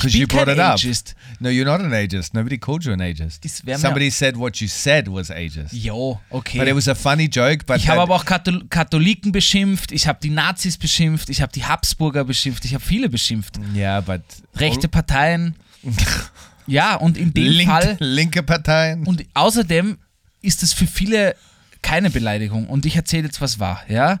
because you brought it up. Ageist. No, you're not an ageist. Nobody called you an ageist. Das wär mir- Somebody said what you said was ageist. Jo, okay. But it was a funny joke. But ich habe that- aber auch Kathol Katholiken beschimpft, ich habe die Nazis beschimpft, ich habe die Habsburger beschimpft, ich habe viele beschimpft. yeah, but Rechte Parteien. Ja, und in dem Link, Fall. linke Parteien. Und außerdem ist es für viele keine Beleidigung. Und ich erzähle jetzt, was war, ja?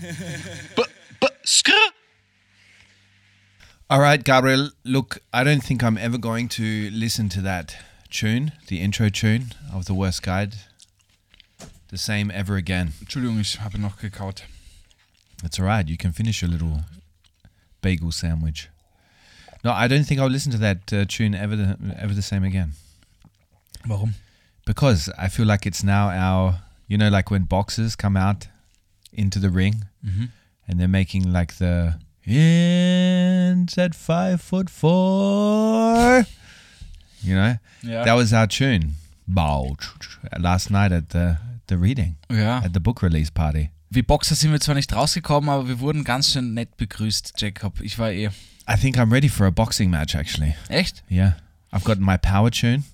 B b skr. All right, Gabriel. Look, I don't think I'm ever going to listen to that tune, the intro tune of the Worst Guide, the same ever again. Entschuldigung, ich habe noch gekaut. That's all right. You can finish your little bagel sandwich. No, I don't think I'll listen to that uh, tune ever the, ever the same again Warum? because I feel like it's now our, you know, like when boxes come out into the ring and they're making like the ends at five foot four, you know, Ja. that was our tune. Bow, last night at the the reading ja. at the book release party. Wie Boxer sind wir zwar nicht rausgekommen, aber wir wurden ganz schön nett begrüßt, Jacob. Ich war eh. I think I'm ready for a boxing match actually. Echt? Yeah, I've got my power tune.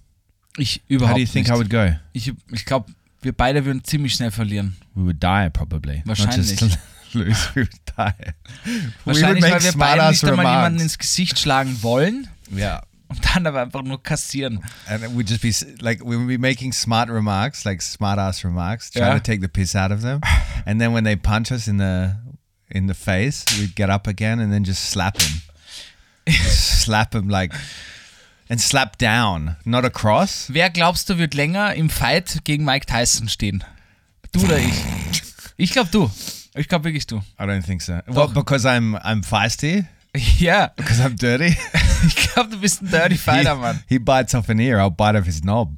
Ich How do überhaupt you think nicht. I would go? Ich, ich glaube, wir beide würden ziemlich schnell verlieren. We would die probably. Wahrscheinlich. lose, we would die. Wahrscheinlich, weil wir beide nicht einmal jemanden ins Gesicht schlagen wollen Yeah. und dann aber einfach nur kassieren. And would just be like we would be making smart remarks, like smart ass remarks, trying Yeah. to take the piss out of them. and then when they punch us in the in the face, we'd get up again and then just slap him. Just slap him like and slap down, not across. Wer glaubst du wird länger im Fight gegen Mike Tyson stehen? Du oder ich? Ich glaube du. Ich glaube wirklich du. I don't think so. Well, because I'm I'm feisty, Ja, because I'm dirty. ich glaube du bist ein Dirty Fighter, Mann. he, he bites off an ear, I'll bite off his knob.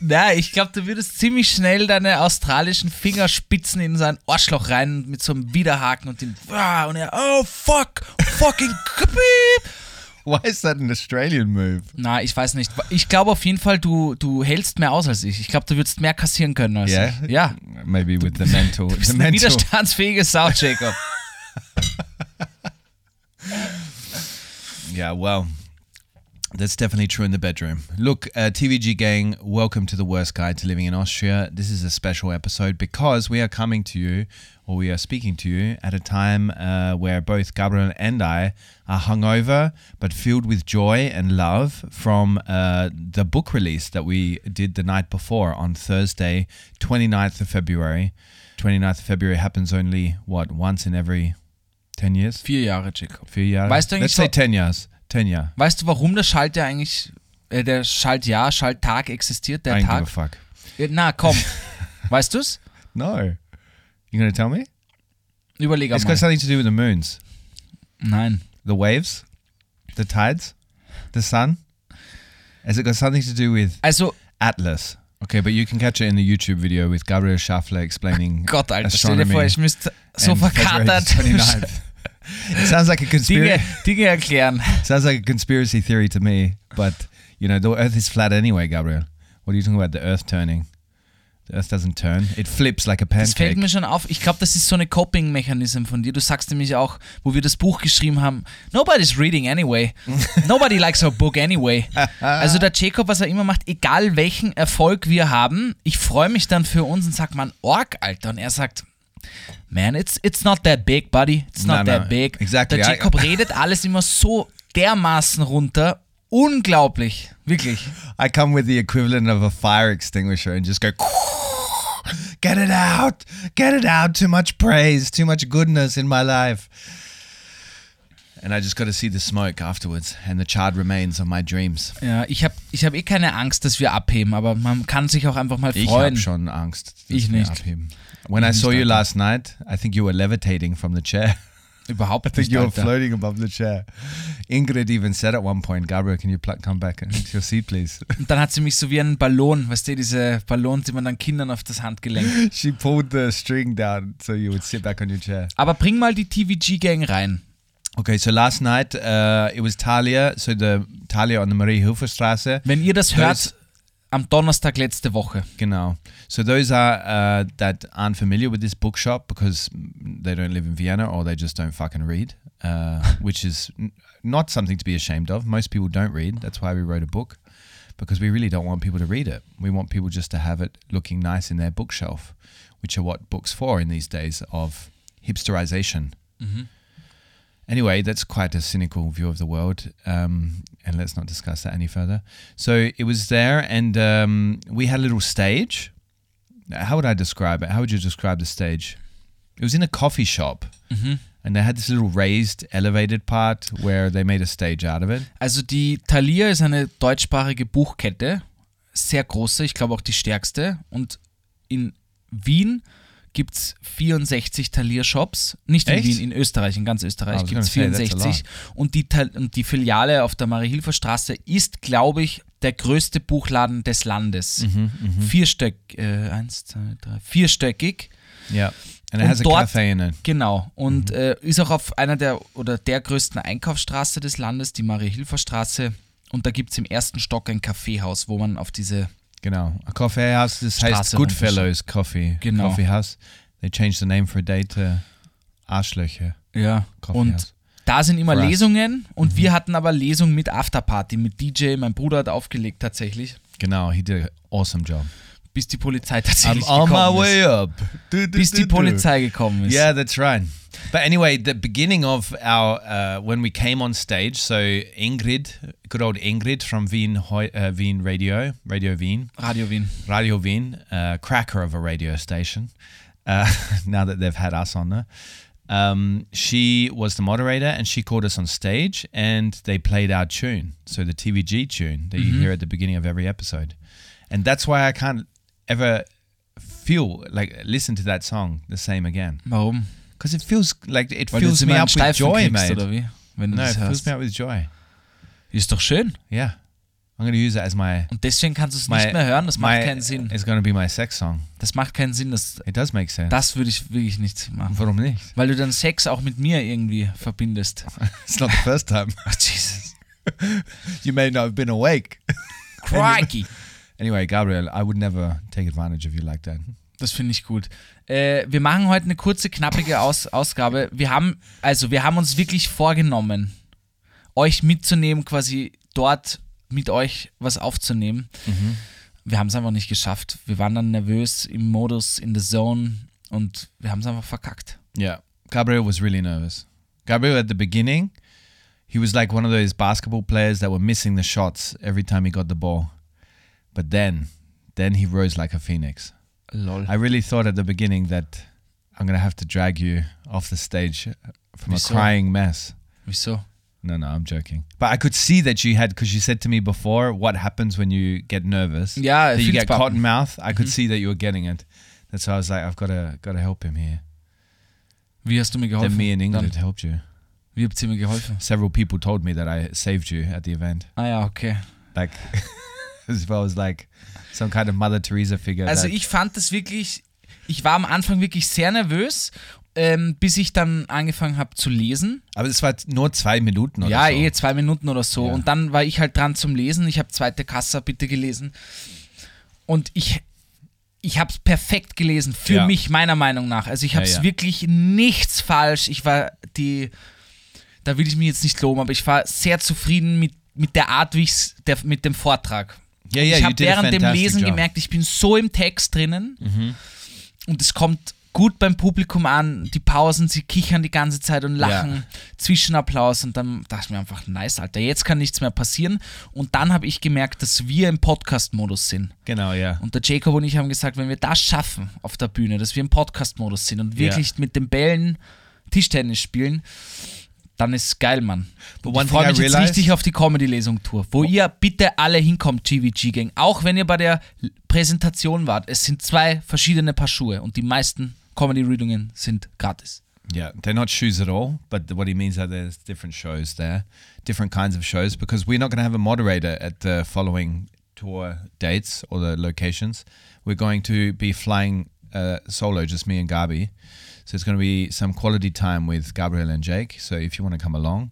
Na, ich glaube, du würdest ziemlich schnell deine australischen Fingerspitzen in sein Arschloch rein mit so einem Widerhaken und den ah, und er oh fuck fucking. Why is that an Australian move? Na, ich weiß nicht. Ich glaube auf jeden Fall, du, du hältst mehr aus als ich. Ich glaube, du würdest mehr kassieren können als Yeah, ich. Ja. Maybe with the mental, Du bist the mental. widerstandsfähige Sau, Jacob. Yeah, well, that's definitely true in the bedroom. Look, uh, TVG gang, welcome to the worst guide to living in Austria. This is a special episode because we are coming to you, or we are speaking to you, at a time uh, where both Gabriel and I are hungover but filled with joy and love from uh, the book release that we did the night before on Thursday, 29th of February. 29th of February happens only, what, once in every 10 years? Vier Jahre, Jacob. Few years? Weißt du eigentlich Let's say 10 years. 10 years. Weißt du, warum der Schaltjahr eigentlich, äh, der Schaltjahr, Schalttag existiert, der I Tag? fuck. Äh, Na, komm. weißt du's? No. You gonna tell me? Überleg It's mal. got something to do with the moons, Nein. the waves, the tides, the sun. Has it got something to do with Also, Atlas? Okay, but you can catch it in the YouTube video with Gabriel Schaffler explaining Gott, Alter, stell dir astronomy. vor, ich müsste so verkatert 29th. it sounds like a conspiracy. Dinge erklären. sounds like a conspiracy theory to me, but you know the Earth is flat anyway, Gabriel. What are you talking about? The Earth turning? The Earth doesn't turn. It flips like a Das fällt pancake. mir schon auf. Ich glaube, das ist so eine Coping-Mechanism von dir. Du sagst nämlich auch, wo wir das Buch geschrieben haben, nobody's reading anyway. Nobody likes our book anyway. Also der Jacob, was er immer macht, egal welchen Erfolg wir haben, ich freue mich dann für uns und sag, man, Org, Alter. Und er sagt, Man, it's, it's not that big, buddy. It's not No, no, that big. exactly. Der I- Jacob redet alles immer so dermaßen runter. Unglaublich. Wirklich. I come with the equivalent of a fire extinguisher and just go, get it out, get it out. Too much praise, too much goodness in my life. And I just got to see the smoke afterwards and the charred remains of my dreams. Ja, ich habe ich hab eh keine Angst, dass wir abheben, aber man kann sich auch einfach mal Ich freuen. habe schon Angst. dass Ich wir nicht. abheben. When I saw you last night, I think you were levitating from the chair. Überhaupt I think you were floating above the chair. Ingrid even said at one point, Gabriel, can you come back into your seat, please? Und dann hat sie mich so wie einen Ballon, weißt du, diese Ballons, die man dann Kindern auf das Handgelenk. she pulled the string down so you would sit back on your chair. Aber bring mal die TVG-Gang rein. Okay, so last night uh, it was Talia, so the Talia on the Marie Hilfer Straße. Wenn ihr das hört, am Donnerstag letzte Woche. Genau. So those are uh, that aren't familiar with this bookshop because they don't live in Vienna or they just don't fucking read, uh, which is n- not something to be ashamed of. Most people don't read. That's why we wrote a book because we really don't want people to read it. We want people just to have it looking nice in their bookshelf, which are what books for in these days of hipsterization. Anyway, that's quite a cynical view of the world, um, and let's not discuss that any further. So it was there, and um, we had a little stage. How would I describe it? How would you describe the stage? It was in a coffee shop, and they had this little raised, elevated part where they made a stage out of it. Also die Thalia ist eine deutschsprachige Buchkette, sehr große, ich glaube auch die stärkste. Und in Wien gibt es 64 Thalia-Shops. Nicht in Echt? Wien, in Österreich, in ganz Österreich gibt es gonna say, that's a 64. Und die, und die Filiale auf der Marie-Hilfer Straße ist, glaube ich, der größte Buchladen des Landes. Mhm, Vierstöck, äh, eins, zwei, drei, vierstöckig. It Und has a dort- it. Genau. Und äh, ist auch auf einer der oder der größten Einkaufsstraße des Landes, die Marie-Hilfer Straße. Und da gibt es im ersten Stock ein Kaffeehaus, wo man auf diese. Genau, a coffee house. Heißt Straße Goodfellows Coffee Genau. Coffee House. They changed the name for a day to Arschlöcher Ja. Coffee und House. da sind immer For us. Mhm. Lesungen und wir hatten aber Lesungen mit Afterparty, mit DJ. Mein Bruder hat aufgelegt tatsächlich, Genau, he did an awesome job. Bis die Polizei I'm tatsächlich on my way ist. up. Du, du, Bis du, die. Polizei gekommen ist. Yeah, that's right. But anyway, the beginning of our uh, when we came on stage, so Ingrid, good old Ingrid from Wien, uh, Wien Radio, Radio Wien, Radio Wien. Radio Wien, uh, cracker of a radio station. Uh, now that they've had us on there, um, she was the moderator and she called us on stage and they played our tune, so the TVG tune that you hear at the beginning of every episode, and that's why I can't ever feel like listen to that song the same again Warum? because it feels like it Weil fills me up with joy, mate. oder wie? Wenn du No, it das fills hörst. me up with joy. Ist doch schön. Yeah, I'm gonna use it as my Und deswegen kannst du es nicht mehr hören. Das macht my- keinen Sinn. It's gonna be my sex song. Das macht keinen Sinn. Das, It does make sense. das würde ich wirklich nicht machen. Warum nicht? Weil du dann Sex auch mit mir irgendwie verbindest. It's not the first time. Jesus. you may not have been awake. Crikey. Anyway, Gabriel, I would never take advantage of you like that. Das finde ich gut. Äh, wir machen heute eine kurze, knappige Aus Ausgabe. Wir haben, also wir haben uns wirklich vorgenommen, euch mitzunehmen, quasi dort mit euch was aufzunehmen. Wir haben es einfach nicht geschafft. Wir waren dann nervös im Modus, in the zone und wir haben es einfach verkackt. Yeah, Gabriel was really nervous. Gabriel at the beginning, he was like one of those basketball players that were missing the shots every time he got the ball. But then, then he rose like a phoenix. Lol. I really thought at the beginning that I'm gonna have to drag you off the stage from a Wieso? crying mess. We saw. No, no, I'm joking. But I could see that you had because you said to me before what happens when you get nervous. Yeah, that you get Filzpappen. cotton mouth. I could see that you were getting it. That's why I was like, I've got to got to help him here. Wie hast du mir Then geholfen? me and Ingrid Dann, helped you. wie habt ihr mir geholfen? Several people told me that I saved you at the event. Ah ja, okay. Like, if I was like some kind of Mother Teresa figure. Also ich fand das wirklich, ich war am Anfang wirklich sehr nervös, ähm, bis ich dann angefangen habe zu lesen. aber es war nur zwei Minuten oder ja, so. eh, zwei Minuten oder so. Ja. Und dann war ich halt dran zum Lesen. Ich habe zweite Kassa bitte gelesen. Und ich, ich habe es perfekt gelesen, für Ja. mich, meiner Meinung nach. Also ich habe es Ja, ja. wirklich nichts falsch. Ich war die, da will ich mich jetzt nicht loben, aber ich war sehr zufrieden mit, mit der Art, wie ich der, mit dem Vortrag. Yeah, yeah, ich habe während dem Lesen job. gemerkt, ich bin so im Text drinnen und es kommt gut beim Publikum an, die Pausen, sie kichern die ganze Zeit und lachen, Zwischenapplaus und dann dachte ich mir einfach, nice, Alter, jetzt kann nichts mehr passieren. Und dann habe ich gemerkt, dass wir im Podcast-Modus sind. Genau, ja. Und der Jacob und ich haben gesagt, wenn wir das schaffen auf der Bühne, dass wir im Podcast-Modus sind und wirklich mit den Bällen Tischtennis spielen, dann ist es geil, Mann. Ich freue mich jetzt richtig auf die Comedy-Lesung-Tour, wo ihr bitte alle hinkommt, GVG-Gang. Auch wenn ihr bei der Präsentation wart. Es sind zwei verschiedene Paar Schuhe und die meisten Comedy-Readungen sind gratis. Yeah, they're not shoes at all, but what he means are there's different shows there, different kinds of shows, because we're not going to have a moderator at the following tour dates or the locations. We're going to be flying uh, solo, just me and Gabi. So it's going to be some quality time with Gabriel and Jake. So if you want to come along,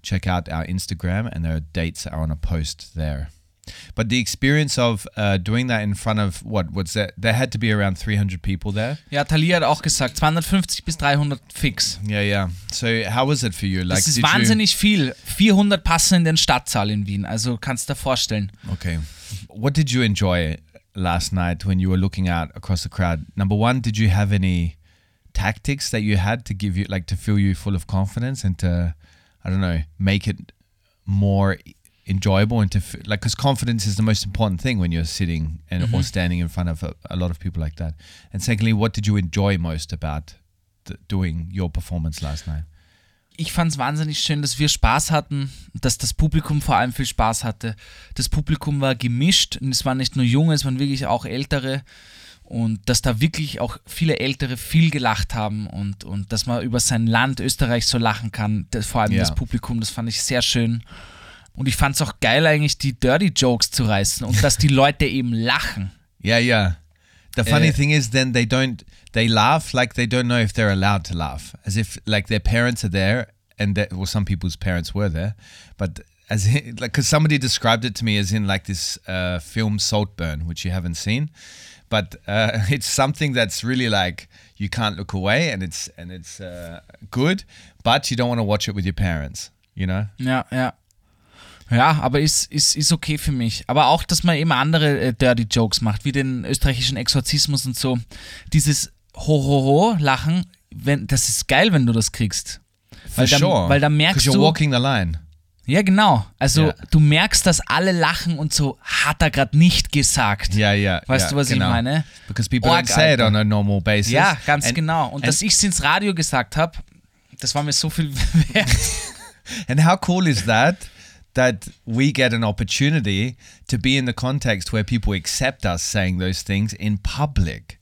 check out our Instagram, and their dates that are on a post there. But the experience of uh, doing that in front of what? was that? There had to be around 300 people there. Ja, Thalia hat auch gesagt, 250 bis 300 fix. Yeah, yeah. So how was it for you? Like, Das ist wahnsinnig viel. 400 passen in den Stadtsaal in Wien, also kannst du dir vorstellen. Okay. What did you enjoy last night when you were looking out across the crowd? Number one, did you have any tactics that you had to give you, like, to fill you full of confidence and to, I don't know, make it more enjoyable and to, f- like, because confidence is the most important thing when you're sitting and or mm-hmm. standing in front of a, a lot of people like that. And secondly, what did you enjoy most about th- doing your performance last night? ich fand es wahnsinnig schön, dass wir Spaß hatten, dass das Publikum vor allem viel Spaß hatte. Das Publikum war gemischt und es waren nicht nur Junge, es waren wirklich auch Ältere und dass da wirklich auch viele Ältere viel gelacht haben und, und dass man über sein Land Österreich so lachen kann, das, vor allem Ja. das Publikum, das fand ich sehr schön. Und ich fand es auch geil eigentlich, die Dirty Jokes zu reißen und dass die Leute eben lachen. Yeah, yeah. The funny Uh, thing is, then they don't. They laugh like they don't know if they're allowed to laugh, as if like their parents are there, and that, well, some people's parents were there, but as in, like because somebody described it to me as in like this uh, film Saltburn, which you haven't seen, but uh, it's something that's really like you can't look away, and it's and it's uh, good, but you don't want to watch it with your parents, you know. Ja, ja. Ja, aber ist, ist, ist okay für mich. Aber auch, dass man eben andere äh, Dirty Jokes macht, wie den österreichischen Exorzismus und so. Dieses Ho-Ho-Ho-Lachen, wenn, das ist geil, wenn du das kriegst. For Weil da, sure, weil da 'Cause merkst you're du. walking the line. Ja, genau. Also Ja. du merkst, dass alle lachen und so, hat er gerade nicht gesagt. Yeah, yeah. Weißt yeah, du, was ich genau. meine? Because people Org, don't say it on a normal basis. Ja, ganz And- genau. Und dass ich es ins Radio gesagt habe, das war mir so viel wert. And how cool is that? That we get an opportunity to be in the context where people accept us saying those things in public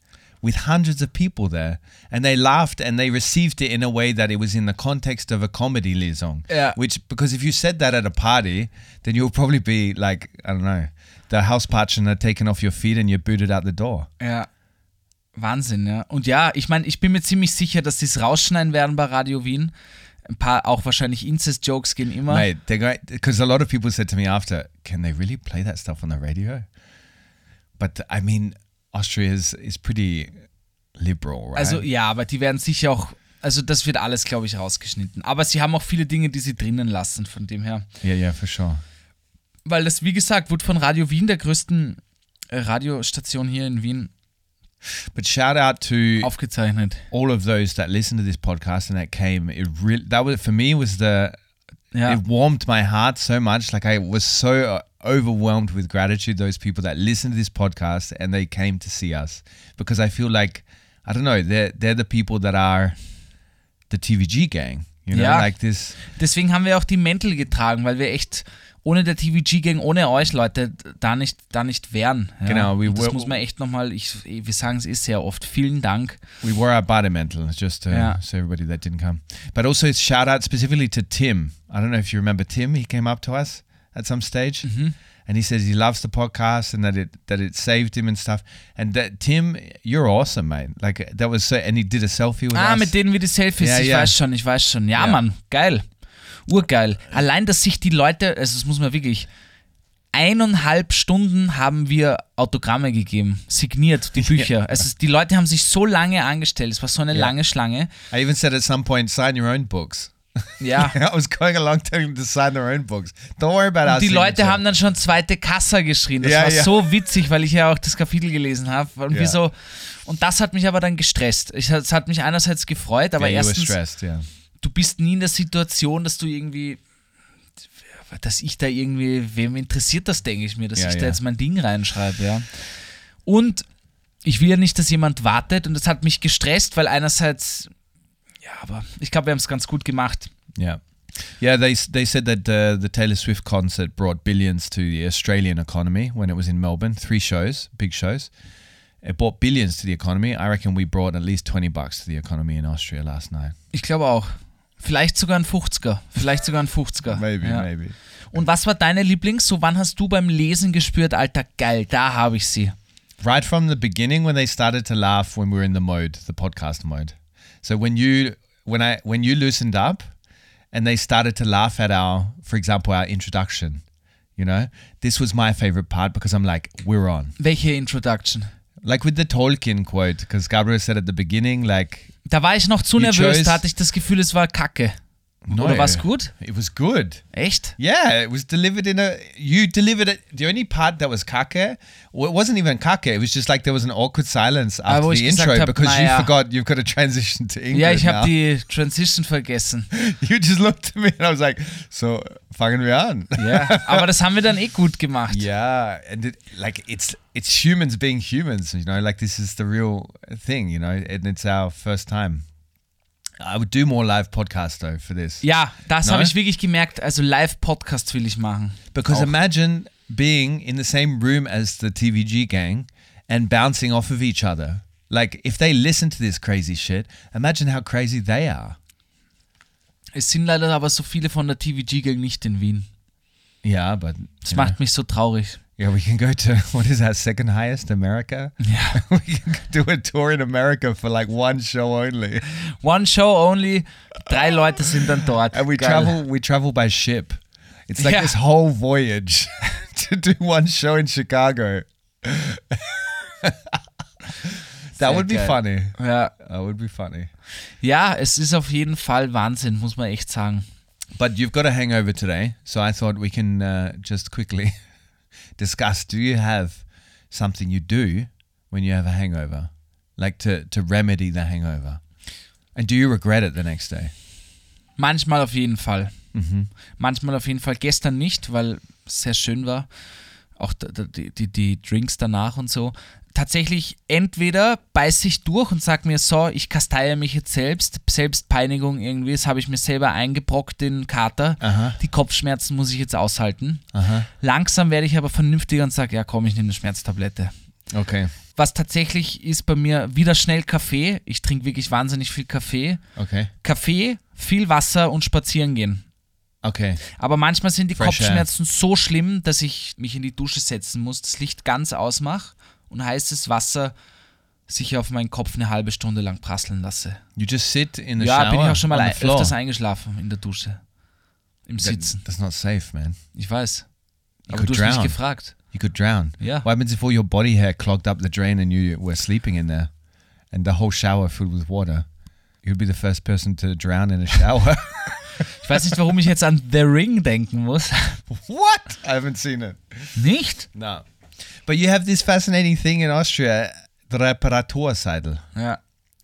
with hundreds of people there. And they laughed and they received it in a way that it was in the context of a comedy liaison. Yeah. Which, because if you said that at a party, then you'll probably be like, I don't know, the house partner taken off your feet and you're booted out the door. Ja. Wahnsinn, ja. Und ja, ich meine, ich bin mir ziemlich sicher, dass sie es rausschneiden werden bei Radio Wien. Ein paar auch wahrscheinlich Incest-Jokes gehen immer. Mate, they're going because a lot of people said to me after, "Can they really play that stuff on the radio?" But I mean, Austria is is pretty liberal, right? Also ja, aber die werden sicher auch, also das wird alles, glaube ich, rausgeschnitten. Aber sie haben auch viele Dinge, die sie drinnen lassen, von dem her. yeah, yeah, for sure. Weil das, wie gesagt, wurde von Radio Wien, der größten äh, Radiostation hier in Wien, But shout out to aufgezeichnet. all of those that listened to this podcast and that came. It really that was for me was the Ja. it warmed my heart so much. Like I was so overwhelmed with gratitude. Those people that listened to this podcast and they came to see us because I feel like I don't know they're they're the people that are the TVG gang. You know, Yeah. like this. Deswegen haben wir auch die Mäntel getragen, weil wir echt ohne der TVG-Gang, ohne euch Leute, da nicht, da nicht wären. Ja. Genau, we Und das were- muss man echt nochmal, ich, wir sagen es ist sehr oft, vielen Dank. We were our Badimental, just uh, to, Yeah. so everybody that didn't come. But also, shout out specifically to Tim. I don't know if you remember Tim. He came up to us at some stage, and he says he loves the podcast and that it that it saved him and stuff. And that Tim, you're awesome, mate. Like that was so. And he did a selfie with Ah, us. mit denen wir die Selfies, Ja, ich ja. weiß schon, ich weiß schon. Ja, Ja. Mann, geil. Urgeil. Allein, dass sich die Leute, also das muss man wirklich, eineinhalb Stunden haben wir Autogramme gegeben, signiert, die Bücher. Ist, die Leute haben sich so lange angestellt, es war so eine Ja. lange Schlange. I even said at some point, sign your own books. Ja. I was going along telling them to sign their own books. Don't worry about our Die Leute haben dann schon zweite Kassa geschrien. Das Ja, war ja. so witzig, weil ich ja auch das Kapitel gelesen habe. Und, Ja. so, und das hat mich aber dann gestresst. Ich, es hat mich einerseits gefreut, aber yeah, erstens, stressed, yeah. du bist nie in der Situation, dass du irgendwie, dass ich da irgendwie, wem interessiert das, denke ich mir, dass ich da jetzt mein Ding reinschreibe, ja. Und ich will ja nicht, dass jemand wartet und das hat mich gestresst, weil einerseits, ja, aber ich glaube, wir haben es ganz gut gemacht. Yeah. Yeah, they they said that uh, the Taylor Swift concert brought billions to the Australian economy when it was in Melbourne. Three shows, big shows. It brought billions to the economy. I reckon we brought at least 20 bucks to the economy in Austria last night. Ich glaube auch. Vielleicht sogar ein 50er. Vielleicht sogar ein 50er. Maybe, ja. maybe. Und was war deine Lieblings? So, wann hast du beim Lesen gespürt, Alter, geil, da habe ich sie. Right from the beginning when they started to laugh when we were in the mode, the podcast mode. So when you when I when you loosened up and they started to laugh at our for example our introduction, you know, this was my favorite part because I'm like, we're on. Welche Introduction? Like with the Tolkien quote, because Gabriel said at the beginning, like, Da war ich noch zu nervös, da hatte ich das Gefühl, es war kacke. Oder war's gut? It was good. Echt? Yeah, it was delivered in a. You delivered it. The only part that was kake, well, it wasn't even kake. It was just like there was an awkward silence Ah, after the intro hab, because you forgot you've got to transition to English. Ja, ich habe die Transition vergessen. You just looked at me and I was like, so fangen wir an. Ja, aber das haben wir dann eh gut gemacht. Yeah, and it, like it's it's humans being humans, you know. Like this is the real thing, you know, and it's our first time. I would do more live podcast though for this. Ja, das Ne? habe ich wirklich gemerkt. Also Live-Podcast will ich machen. Because Auch. imagine being in the same room as the TVG gang and bouncing off of each other. Like if they listen to this crazy shit, imagine how crazy they are. Es sind leider aber so viele von der TVG-Gang nicht in Wien. Yeah, but Das know, macht mich so traurig. yeah, we can go to what is that second highest America? Ja. we can do a tour in America for like one show only, One show only, drei Leute sind dann dort. and we Geil. travel we travel by ship. It's like Yeah. this whole voyage to do one show in Chicago. that would be funny. Ja. That would be funny. ja, es ist auf jeden Fall Wahnsinn, muss man echt sagen. But you've got a hangover today, so I thought we can uh, just quickly discuss. Do you have something you do when you have a hangover, like to to remedy the hangover? And do you regret it the next day? Manchmal auf jeden Fall. Mhm. Manchmal auf jeden Fall. Gestern nicht, weil es sehr schön war. Auch die, die, die Drinks danach und so. Tatsächlich, entweder beiß ich durch und sag mir so, ich kasteiere mich jetzt selbst, Selbstpeinigung irgendwie, das habe ich mir selber eingebrockt, den Kater. Aha. Die Kopfschmerzen muss ich jetzt aushalten. Uh-huh. Langsam werde ich aber vernünftiger und sage, ja komm, ich nehme eine Schmerztablette. Okay. Was tatsächlich ist bei mir wieder schnell Kaffee. Ich trinke wirklich wahnsinnig viel Kaffee. Okay. Kaffee, viel Wasser und spazieren gehen. Okay. Aber manchmal sind die Fresh air. Kopfschmerzen so schlimm, dass ich mich in die Dusche setzen muss, das Licht ganz ausmache und heißes Wasser sich auf meinen Kopf eine halbe Stunde lang prasseln lasse. You just sit in the ja, shower bin ich auch schon mal ein, öfters eingeschlafen in der Dusche. Im That- Sitzen. that's not safe, man. Ich weiß. You Aber du could hast mich drown. gefragt. You could drown. Yeah. What happens if all your body hair clogged up the drain and you were sleeping in there, and the whole shower filled with water? You'd be the first person to drown in a shower. Ich weiß nicht, warum ich jetzt an The Ring denken muss. what? I haven't seen it. Nicht? No. But you have this fascinating thing in Austria, the Reparaturseidel. Ja,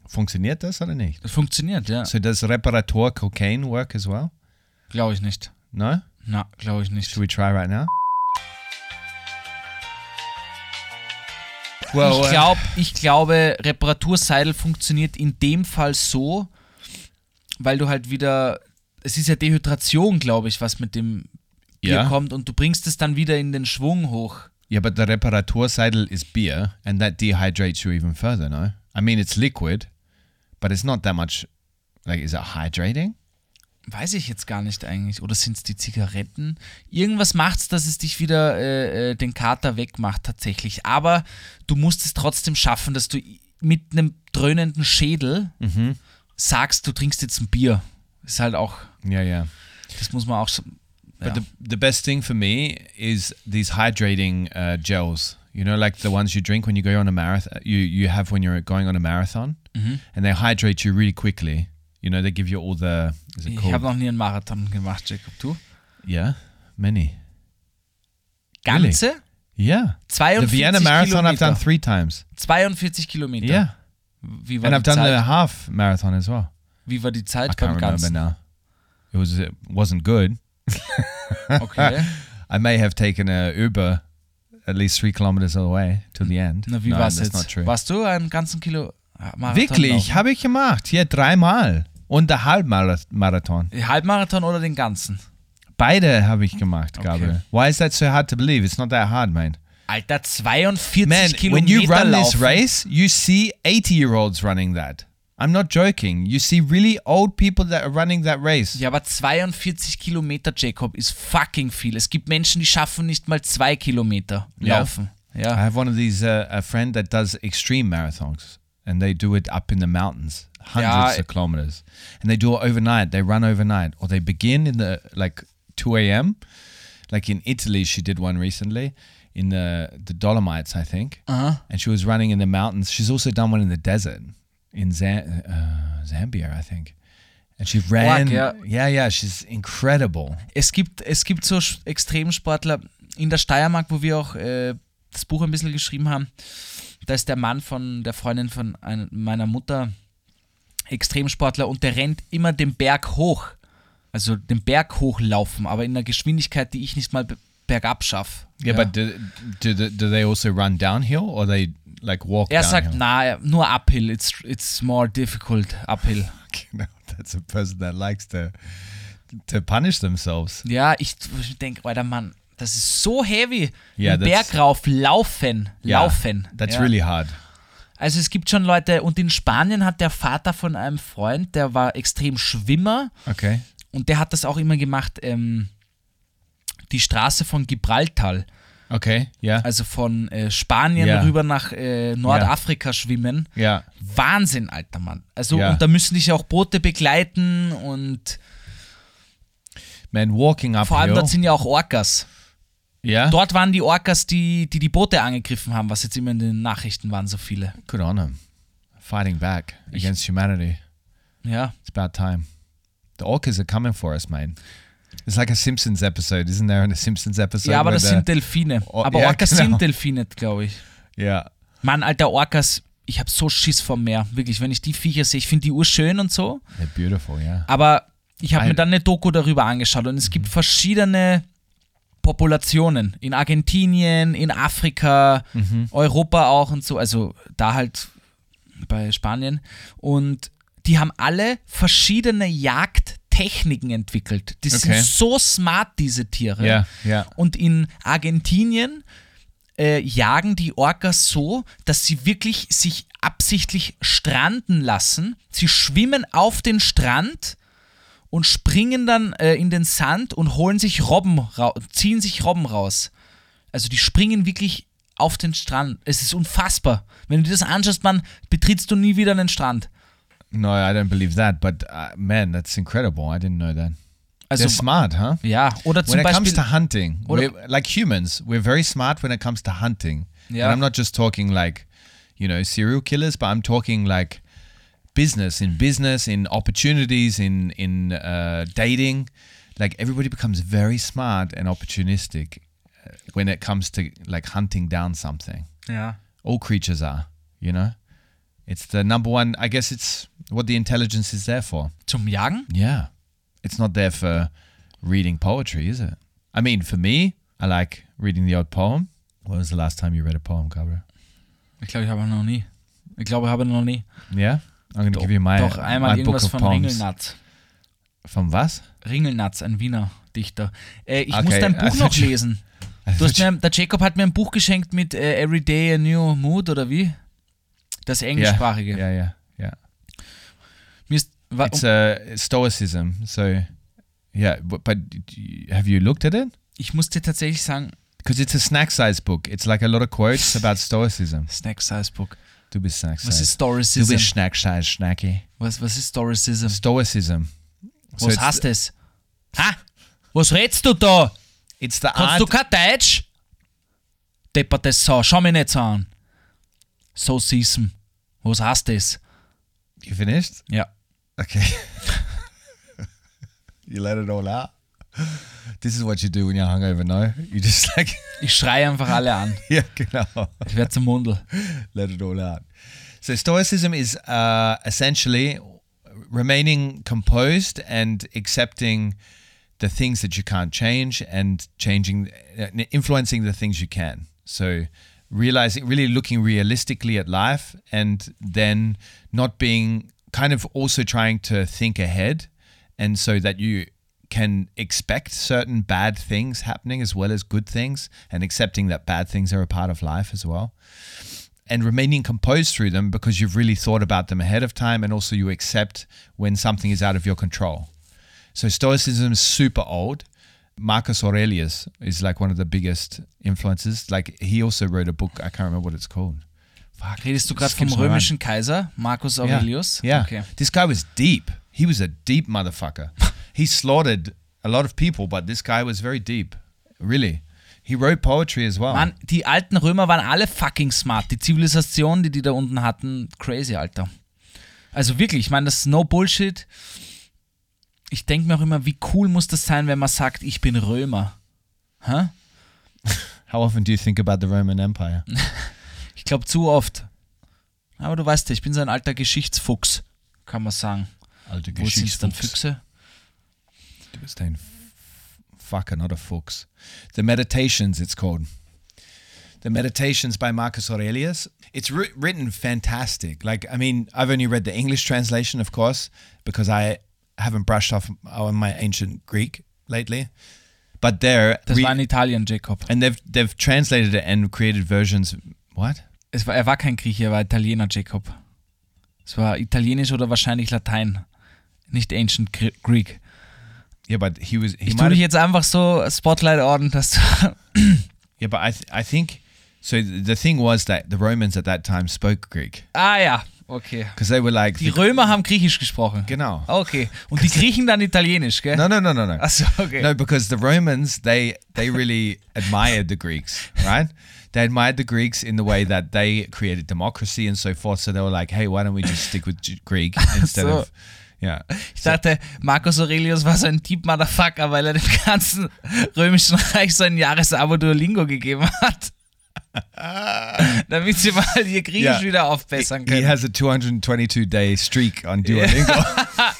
Funktioniert das oder nicht? das funktioniert, ja. So does Reparatur cocaine work as well? Glaube ich nicht. No? Na, glaube ich nicht. Should we try right now? Well, ich, uh, glaub, ich glaube, Reparaturseidel funktioniert in dem Fall so, weil du halt wieder, es ist ja Dehydration, glaube ich, was mit dem Bier Ja. kommt und du bringst es dann wieder in den Schwung hoch. Yeah, but the Reparaturseidel is beer, and that dehydrates you even further, no? I mean, it's liquid, but it's not that much. Like, is it hydrating? Weiß ich jetzt gar nicht eigentlich. Oder sind es die Zigaretten? Irgendwas macht's, dass es dich wieder äh, äh, den Kater wegmacht tatsächlich. Aber du musst es trotzdem schaffen, dass du mit einem dröhnenden Schädel Mhm. sagst, du trinkst jetzt ein Bier. Ist halt auch, Yeah, yeah. das muss man auch. Ja. But the, the best thing for me is these hydrating uh, gels. You know, like the ones you drink when you go on a marathon. You you have when you're going on a marathon, and they hydrate you really quickly You know, they give you all the. Is it Ich called? habe noch nie einen Marathon gemacht, Jacob. Du? yeah, many. Ganze? Yeah. The 42 Vienna Marathon I've done three times. 42 Kilometer. Yeah. Wie war And I've done Zeit? the half marathon as well. Wie war die I Zeit can't remember Ganzen? now. It was it wasn't good. Okay. I may have taken a Uber at least three kilometers away to the end. Na, wie no, war's that's jetzt? not true. Warst du einen ganzen Kilo ah, Marathon Wirklich, habe ich gemacht. Ja, dreimal. Und der Halbmarathon. Halbmarathon oder den ganzen? Beide habe ich gemacht, Okay. Gabriel. Why is that so hard to believe? It's not that hard, man. Alter, 42 Man, Kilometer when you run laufen. this race, you see 80 year olds running that. I'm not joking. You see really old people that are running that race. Ja, aber 42 Kilometer, Jacob, ist fucking viel. Es gibt Menschen, die schaffen nicht mal zwei Kilometer Ja. yeah. I have one of these, uh, a friend that does extreme marathons, and they do it up in the mountains, hundreds Ja. of kilometers, and they do it overnight. They run overnight, or they begin in the like 2 a.m. Like in Italy, she did one recently in the the Dolomites, I think, Aha. and she was running in the mountains. She's also done one in the desert in Zam- uh, Zambia, I think. And she ran. ja. yeah, yeah, she's incredible. Es gibt, es gibt so Extremsportler in der Steiermark, wo wir auch äh, das Buch ein bisschen geschrieben haben. Da ist der Mann von der Freundin von ein, meiner Mutter Extremsportler und der rennt immer den Berg hoch. Also den Berg hochlaufen, aber in einer Geschwindigkeit, die ich nicht mal be- bergab schaffe. Yeah, but do, do, do they also run downhill or they like walk Er downhill? sagt, na, nur uphill. It's, it's more difficult uphill. No, that's a person that likes to to punish themselves. Ja, ich, ich denke, Alter Mann, das ist so heavy. Den that's- Berg rauf, laufen, laufen. That's ja. really hard. Also es gibt schon Leute, und in Spanien hat der Vater von einem Freund, der war extrem Schwimmer Okay. und der hat das auch immer gemacht, ähm, die Straße von Gibraltar, Okay. Yeah. also von äh, Spanien Ja. rüber nach äh, Nordafrika schwimmen. yeah. Wahnsinn, alter Mann. Also Ja. und da müssen dich auch Boote begleiten und Man, walking vor allem uphill. dort sind ja auch Orcas. Yeah. Dort waren die Orcas, die, die die Boote angegriffen haben, was jetzt immer in den Nachrichten waren, so viele. Good on them. Fighting back against humanity. Ja. It's about time. The orcas are coming for us, man. It's like a Simpsons episode, isn't there? In a Simpsons episode. Ja, aber das sind Delfine. Oh, aber ja, Orcas genau. sind Delfine, glaube ich. Yeah. Mann, alter Orcas, ich habe so Schiss vom Meer. Wirklich, wenn ich die Viecher sehe, ich finde die urschön und so. They're beautiful. Yeah. Aber ich habe mir dann eine Doku darüber angeschaut und es gibt verschiedene Populationen. In Argentinien, in Afrika, Europa auch und so. Also da halt bei Spanien. Und die haben alle verschiedene Jagdtechniken entwickelt. Die Okay. sind so smart, diese Tiere. Yeah. Yeah. Und in Argentinien äh, jagen die Orcas so, dass sie wirklich sich absichtlich stranden lassen. Sie schwimmen auf den Strand und springen dann äh, in den Sand und holen sich Robben, ziehen sich Robben raus. Also die springen wirklich auf den Strand. Es ist unfassbar. Wenn du dir das anschaust, man, betrittst du nie wieder einen Strand. No, I don't believe that. But uh, man, that's incredible. I didn't know that. Also They're smart, huh? ja, oder zum when it comes to hunting, we're, like humans, we're very smart when it comes to hunting. Yeah. And I'm not just talking like, you know, serial killers, but I'm talking like business, in business, in opportunities, in in uh, dating. Like everybody becomes very smart and opportunistic uh, when it comes to like hunting down something. Yeah. All creatures are, you know. It's the number one. I guess it's what the intelligence is there for. zum Jagen. Yeah. It's not there for reading poetry, is it? I mean, for me, I like reading the odd poem. When was the last time you read a poem, Gabriel? Ich glaube, ich habe noch nie. Ich glaube, ich habe noch nie. Yeah? I'm going to give you my, Doch, einmal my book irgendwas von. Ringelnatz. From was? Ringelnatz, ein Wiener Dichter. Äh, ich Okay, muss dein Buch noch lesen. Du hast mir, der Jacob hat mir ein Buch geschenkt mit äh, Every Day a New Mood oder wie? Das englischsprachige. Yeah, yeah, yeah. Mir ist, wa- It's uh, Stoicism. So, yeah. But, but have you looked at it? ich muss dir tatsächlich sagen, Because it's a snack size book. It's like a lot of quotes about Stoicism. Snack Size Book. Du bist snack Was ist size. Du Stoicism? bist snack size, snacky. Was, was ist Stoicism? Stoicism. So Was heißt das? Ha? Was redst du da? It's the Kannst art. du kein Deutsch? Deppertes Sau, schau mich nicht so an. Stoicism. Was heißt das? You finished? Ja. Okay. you let it all out. This is what you do when you're hungover, no? You just like, Ich schreie einfach alle an. yeah, genau. Ich werde zum Mundel. let it all out. So Stoicism is uh, essentially remaining composed and accepting the things that you can't change and changing, uh, influencing the things you can. So realizing, really looking realistically at life, and then not being kind of also trying to think ahead, and so that you can expect certain bad things happening as well as good things, and accepting that bad things are a part of life as well and remaining composed through them because you've really thought about them ahead of time and also you accept when something is out of your control. So Stoicism is super old. Marcus Aurelius is like one of the biggest influences. Like he also wrote a book, I can't remember what it's called. Fuck. Redest du gerade vom römischen Kaiser, Marcus Yeah. Aurelius? Yeah. Okay. This guy was deep. He was a deep motherfucker. he slaughtered a lot of people, but this guy was very deep. Really. He wrote poetry as well. Mann, die alten Römer waren alle fucking smart. Die Zivilisation, die die da unten hatten, crazy, Alter. Also wirklich, ich meine, das ist no Bullshit. Ich denke mir auch immer, wie cool muss das sein, wenn man sagt, ich bin Römer. Hä? How often do you think about the Roman Empire? Ich glaube zu oft. Aber du weißt ja, ich bin so ein alter Geschichtsfuchs, kann man sagen. Alter Wo dann Geschichtsfuchs. Füchse? Du bist ein fucker, not a fuchs. The Meditations, it's called. The Meditations by Marcus Aurelius. It's wri- written fantastic. Like, I mean, I've only read the English translation, of course, because I haven't brushed off on my ancient Greek lately. But there, Das re- war in Italien, Jacob. and they've they've translated it and created versions. What? Es war, er war kein Grieche, er war Italiener, Jacob. Es war Italienisch oder wahrscheinlich Latein. Nicht Ancient Gre- Greek. Yeah, but he was. He Ich tue dich jetzt einfach so Spotlight ordnen, dass du yeah, but I th- I think so. The thing was that the Romans at that time spoke Greek Ah ja, okay. because they were like Die Römer haben Griechisch gesprochen. Genau. Okay. Und die Griechen dann Italienisch, gell? No, no, no, no, no. Achso, okay. No, because the Romans they they really admired the Greeks, right? They admired the Greeks in the way that they created democracy and so forth. So they were like, "Hey, why don't we just stick with Greek instead so. of, yeah." Ich dachte, Marcus Aurelius war so ein Deep Motherfucker, weil er dem ganzen römischen Reich so ein Jahresabo Duolingo gegeben hat. Damit sie mal ihr Griechisch Yeah. wieder aufbessern He has a 222 day streak on Duolingo.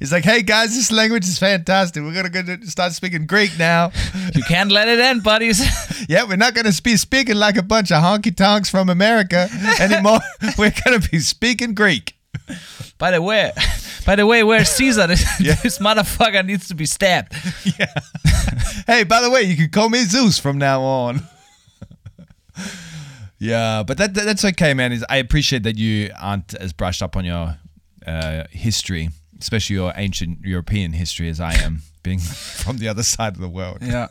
He's like, "Hey guys, this language is fantastic. We're gonna go to start speaking Greek now. You can't let it end, buddies. yeah, we're not gonna be speaking like a bunch of honky tonks from America anymore. we're gonna be speaking Greek." By the way, by the way, where's Caesar? This, this motherfucker needs to be stabbed. Yeah. hey, by the way, you can call me Zeus from now on. yeah, but that, that- that's okay, man. Is I appreciate that you aren't as brushed up on your uh, history, especially your ancient European history, as I am, being from the other side of the world. Ja.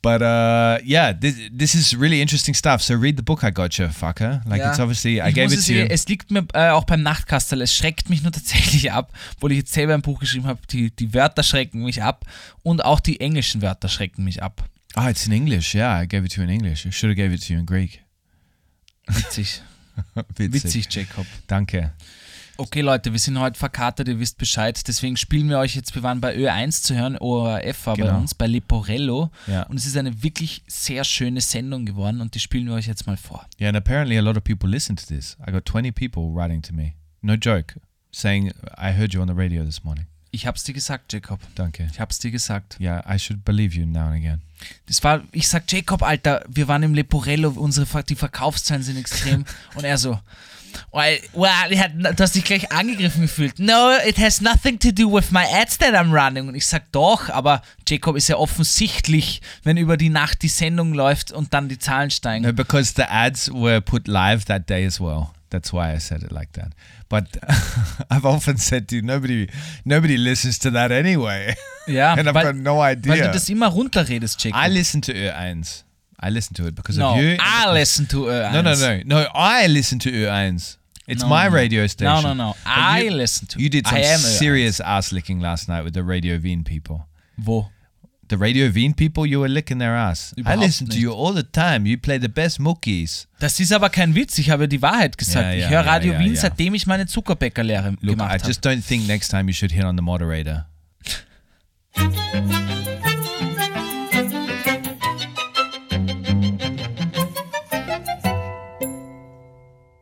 But uh, yeah, this, this is really interesting stuff. So read the book I got you, fucker. Like Ja. it's obviously I Ich gave it to you. es liegt mir äh, auch beim Nachtkastel. Es schreckt mich nur tatsächlich ab, obwohl ich jetzt selber ein Buch geschrieben habe. Die, die Wörter schrecken mich ab und auch die englischen Wörter schrecken mich ab. Oh, it's in English. Yeah, I gave it to you in English. I should have gave it to you in Greek. Witzig. Witzig. Witzig, Jacob. Danke. Okay, Leute, wir sind heute verkatert, ihr wisst Bescheid. Deswegen spielen wir euch jetzt, wir waren bei Ö1 zu hören, ORF war bei Genau. uns, bei Leporello. Ja. Und es ist eine wirklich sehr schöne Sendung geworden und die spielen wir euch jetzt mal vor. Yeah, and apparently a lot of people listen to this. I got 20 people writing to me. No joke. Saying, I heard you on the radio this morning. Ich hab's dir gesagt, Jacob. Danke. Ich hab's dir gesagt. Yeah, I should believe you now and again. Das war, ich sag, Jacob, Alter, wir waren im Leporello, unsere, die Verkaufszahlen sind extrem. und er so, well, well, hat, du hast dich gleich angegriffen gefühlt. No, it has nothing to do with my ads that I'm running. Und ich sag, doch, aber Jacob ist ja offensichtlich, wenn über die Nacht die Sendung läuft und dann die Zahlen steigen. No, because the ads were put live that day as well. That's why I said it like that. But I've often said to you, nobody, nobody listens to that anyway. Ja, and I've weil, got no weil du idea. das immer runterredest, Jacob. I listen to Ö1. I listen to it because no, of you. I listen to Ö1. No, no, no, no. I listen to Ö1. It's No, my no. radio station. No, no, no. But I you- listen to You did some I am Ö1. serious ass licking last night with the Radio Wien people. Wo? The Radio Wien people, you were licking their ass. Überhaupt I listen to nicht. you all the time. You play the best Mookies. Das ist aber kein Witz, ich habe die Wahrheit gesagt. Ja, ja, ich höre Radio ja, Wien, seitdem ich meine Zuckerbäckerlehre gemacht I habe. just don't think next time you should hit on the moderator.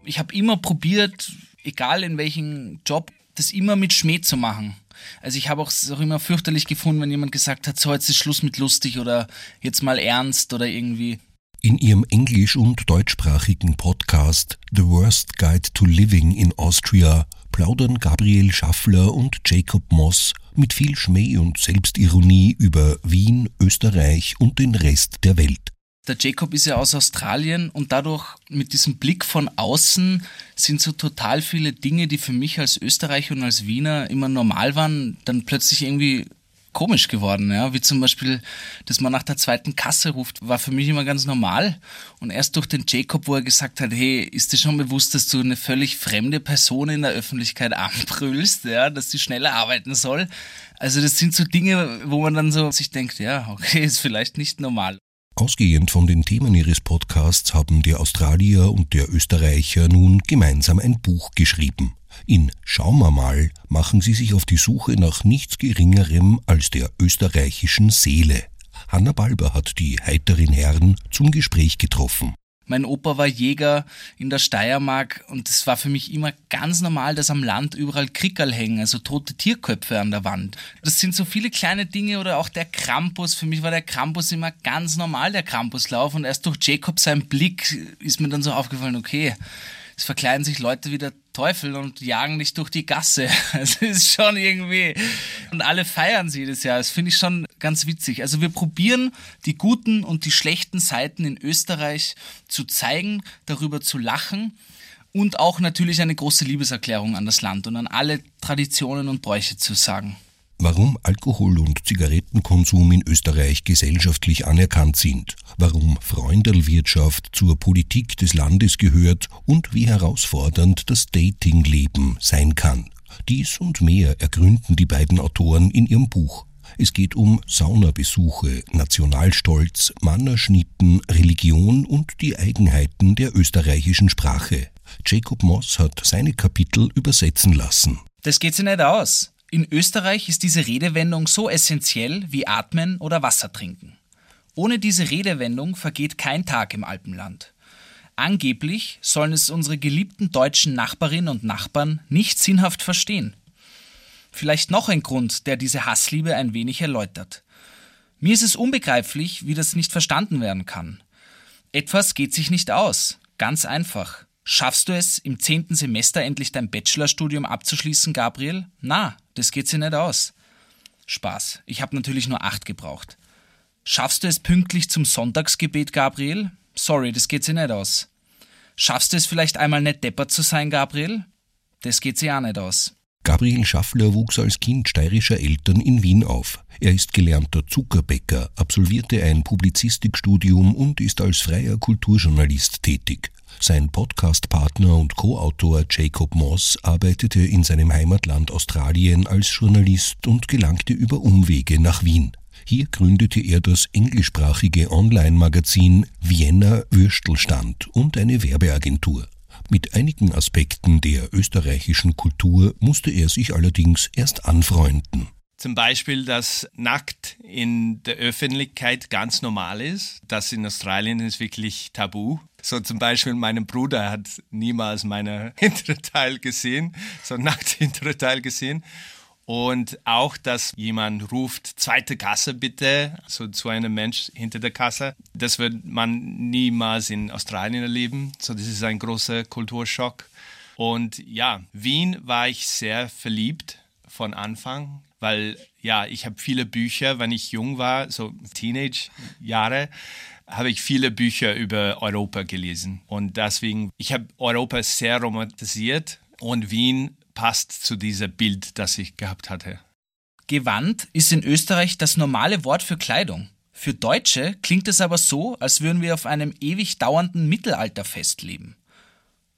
ich habe immer probiert, egal in welchem Job, das immer mit Schmäh zu machen. Also ich habe auch auch immer fürchterlich gefunden, wenn jemand gesagt hat, so jetzt ist Schluss mit lustig oder jetzt mal ernst oder irgendwie. In ihrem englisch- und deutschsprachigen Podcast The Worst Guide to Living in Austria plaudern Gabriel Schaffler und Jacob Moss mit viel Schmäh und Selbstironie über Wien, Österreich und den Rest der Welt. Der Jacob ist ja aus Australien und dadurch mit diesem Blick von außen sind so total viele Dinge, die für mich als Österreicher und als Wiener immer normal waren, dann plötzlich irgendwie komisch geworden, ja, wie zum Beispiel, dass man nach der zweiten Kasse ruft, war für mich immer ganz normal. Und erst durch den Jacob, wo er gesagt hat, hey, ist dir schon bewusst, dass du eine völlig fremde Person in der Öffentlichkeit anbrüllst, ja, dass sie schneller arbeiten soll, also das sind so Dinge, wo man dann so sich denkt, ja, okay, ist vielleicht nicht normal. Ausgehend von den Themen ihres Podcasts haben der Australier und der Österreicher nun gemeinsam ein Buch geschrieben. In Schauen wir mal machen sie sich auf die Suche nach nichts Geringerem als der österreichischen Seele. Hanna Balber hat die heiteren Herren zum Gespräch getroffen. Mein Opa war Jäger in der Steiermark und es war für mich immer ganz normal, dass am Land überall Krickerl hängen, also tote Tierköpfe an der Wand. Das sind so viele kleine Dinge oder auch der Krampus. Für mich war der Krampus immer ganz normal, der Krampuslauf. Und erst durch Jacob seinen Blick ist mir dann so aufgefallen, okay, es verkleiden sich Leute wie der Teufel und jagen dich durch die Gasse. Es ist schon irgendwie. Und alle feiern sie jedes Jahr. Das finde ich schon ganz witzig. Also wir probieren die guten und die schlechten Seiten in Österreich zu zeigen, darüber zu lachen und auch natürlich eine große Liebeserklärung an das Land und an alle Traditionen und Bräuche zu sagen. Warum Alkohol- und Zigarettenkonsum in Österreich gesellschaftlich anerkannt sind, warum Freundelwirtschaft zur Politik des Landes gehört und wie herausfordernd das Datingleben sein kann. Dies und mehr ergründen die beiden Autoren in ihrem Buch. Es geht um Saunabesuche, Nationalstolz, Mannerschnitten, Religion und die Eigenheiten der österreichischen Sprache. Jacob Moss hat seine Kapitel übersetzen lassen. Das geht sich nicht aus. In Österreich ist diese Redewendung so essentiell wie Atmen oder Wasser trinken. Ohne diese Redewendung vergeht kein Tag im Alpenland. Angeblich sollen es unsere geliebten deutschen Nachbarinnen und Nachbarn nicht sinnhaft verstehen. Vielleicht noch ein Grund, der diese Hassliebe ein wenig erläutert. Mir ist es unbegreiflich, wie das nicht verstanden werden kann. Etwas geht sich nicht aus. Ganz einfach. Schaffst du es, im zehnten Semester endlich dein Bachelorstudium abzuschließen, Gabriel? Na, das geht sich nicht aus. Spaß. Ich habe natürlich nur acht gebraucht. Schaffst du es pünktlich zum Sonntagsgebet, Gabriel? Sorry, das geht sich nicht aus. Schaffst du es vielleicht einmal nicht deppert zu sein, Gabriel? Das geht sich auch nicht aus. Gabriel Schaffler wuchs als Kind steirischer Eltern in Wien auf. Er ist gelernter Zuckerbäcker, absolvierte ein Publizistikstudium und ist als freier Kulturjournalist tätig. Sein Podcastpartner und Co-Autor Jacob Moss arbeitete in seinem Heimatland Australien als Journalist und gelangte über Umwege nach Wien. Hier gründete er das englischsprachige Online-Magazin Vienna Würstelstand und eine Werbeagentur. Mit einigen Aspekten der österreichischen Kultur musste er sich allerdings erst anfreunden. Zum Beispiel, dass nackt in der Öffentlichkeit ganz normal ist. Das in Australien ist wirklich tabu. So zum Beispiel, mein Bruder hat niemals meine hintere Teil gesehen, so nackt hintere Teil gesehen. Und auch, dass jemand ruft, zweite Kasse bitte, so zu einem Mensch hinter der Kasse. Das wird man niemals in Australien erleben. So, das ist ein großer Kulturschock. Und ja, Wien war ich sehr verliebt von Anfang, weil ja, ich habe viele Bücher, wenn ich jung war, so Teenage-Jahre, habe ich viele Bücher über Europa gelesen. Und deswegen, ich habe Europa sehr romantisiert und Wien passt zu diesem Bild, das ich gehabt hatte. Gewand ist in Österreich das normale Wort für Kleidung. Für Deutsche klingt es aber so, als würden wir auf einem ewig dauernden Mittelalterfest leben.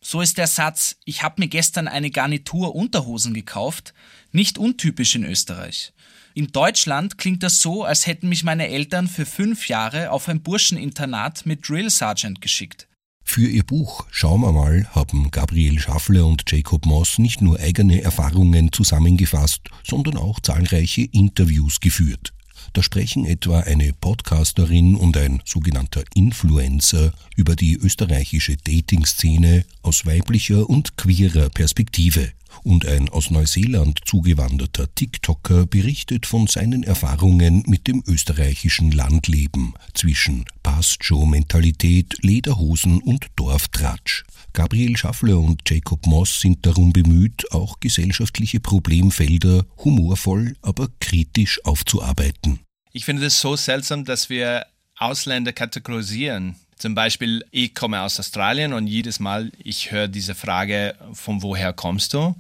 So ist der Satz, ich habe mir gestern eine Garnitur Unterhosen gekauft, nicht untypisch in Österreich. In Deutschland klingt das so, als hätten mich meine Eltern für fünf Jahre auf ein Burscheninternat mit Drill Sergeant geschickt. Für ihr Buch Schauen wir mal haben Gabriel Schaffler und Jacob Moss nicht nur eigene Erfahrungen zusammengefasst, sondern auch zahlreiche Interviews geführt. Da sprechen etwa eine Podcasterin und ein sogenannter Influencer über die österreichische Dating-Szene aus weiblicher und queerer Perspektive. Und ein aus Neuseeland zugewanderter TikToker berichtet von seinen Erfahrungen mit dem österreichischen Landleben zwischen Passt-Show-Mentalität, Lederhosen und Dorftratsch. Gabriel Schaffler und Jacob Moss sind darum bemüht, auch gesellschaftliche Problemfelder humorvoll, aber kritisch aufzuarbeiten. Ich finde es so seltsam, dass wir Ausländer kategorisieren. Zum Beispiel, ich komme aus Australien und jedes Mal, ich höre diese Frage, von woher kommst du?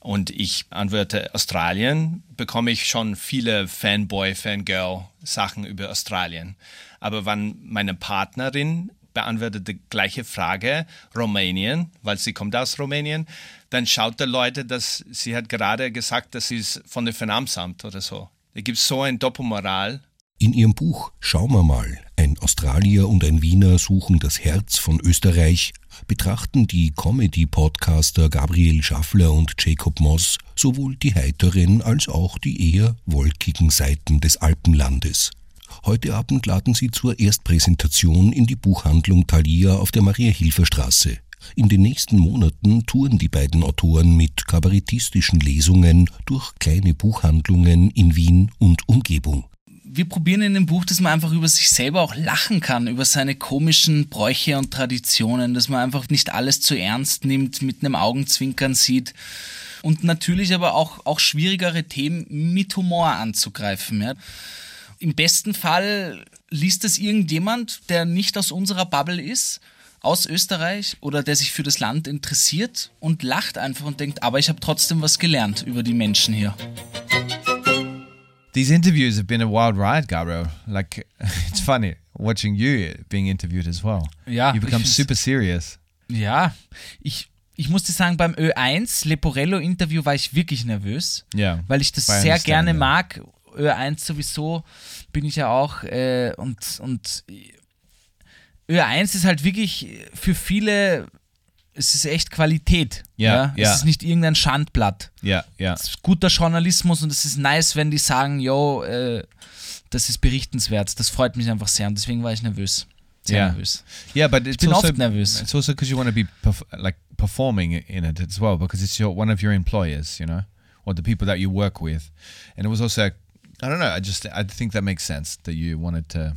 Und ich antworte Australien, bekomme ich schon viele Fanboy, Fangirl-Sachen über Australien. Aber wenn meine Partnerin beantwortet die gleiche Frage, Rumänien, weil sie kommt aus Rumänien, dann schaut der Leute, dass sie hat gerade gesagt, dass sie ist von dem Finanzamt oder so. Da gibt so ein Doppelmoral. In ihrem Buch Schauen wir mal, ein Australier und ein Wiener suchen das Herz von Österreich, betrachten die Comedy-Podcaster Gabriel Schaffler und Jacob Moss sowohl die heiteren als auch die eher wolkigen Seiten des Alpenlandes. Heute Abend laden sie zur Erstpräsentation in die Buchhandlung Thalia auf der Maria-Hilfer-Straße. In den nächsten Monaten touren die beiden Autoren mit kabarettistischen Lesungen durch kleine Buchhandlungen in Wien und Umgebung. Wir probieren in dem Buch, dass man einfach über sich selber auch lachen kann, über seine komischen Bräuche und Traditionen, dass man einfach nicht alles zu ernst nimmt, mit einem Augenzwinkern sieht und natürlich aber auch, auch schwierigere Themen mit Humor anzugreifen. Ja. Im besten Fall liest es irgendjemand, der nicht aus unserer Bubble ist, aus Österreich oder der sich für das Land interessiert und lacht einfach und denkt, aber ich habe trotzdem was gelernt über die Menschen hier. These interviews have been a wild ride, Gabriel. Like, it's funny watching you being interviewed as well. Ja, You become super serious. Ja, ich, ich musste sagen, beim Ö1 Leporello-Interview war ich wirklich nervös, Yeah. weil ich das sehr gerne ja. mag. Ö1 sowieso bin ich ja auch äh, und, und Ö1 ist halt wirklich für viele, es ist echt Qualität. Ja, ja. Es ist nicht irgendein Schandblatt. Yeah, yeah. Es ist guter Journalismus und es ist nice, wenn die sagen, yo, äh, das ist berichtenswert. Das freut mich einfach sehr und deswegen war ich nervös. Sehr Ja. nervös. Yeah, but it's bin also oft nervös. It's also because you want to be perf- like performing in it as well, because it's your one of your employers, you know, or the people that you work with, and it was also I don't know. I just I think that makes sense that you wanted to.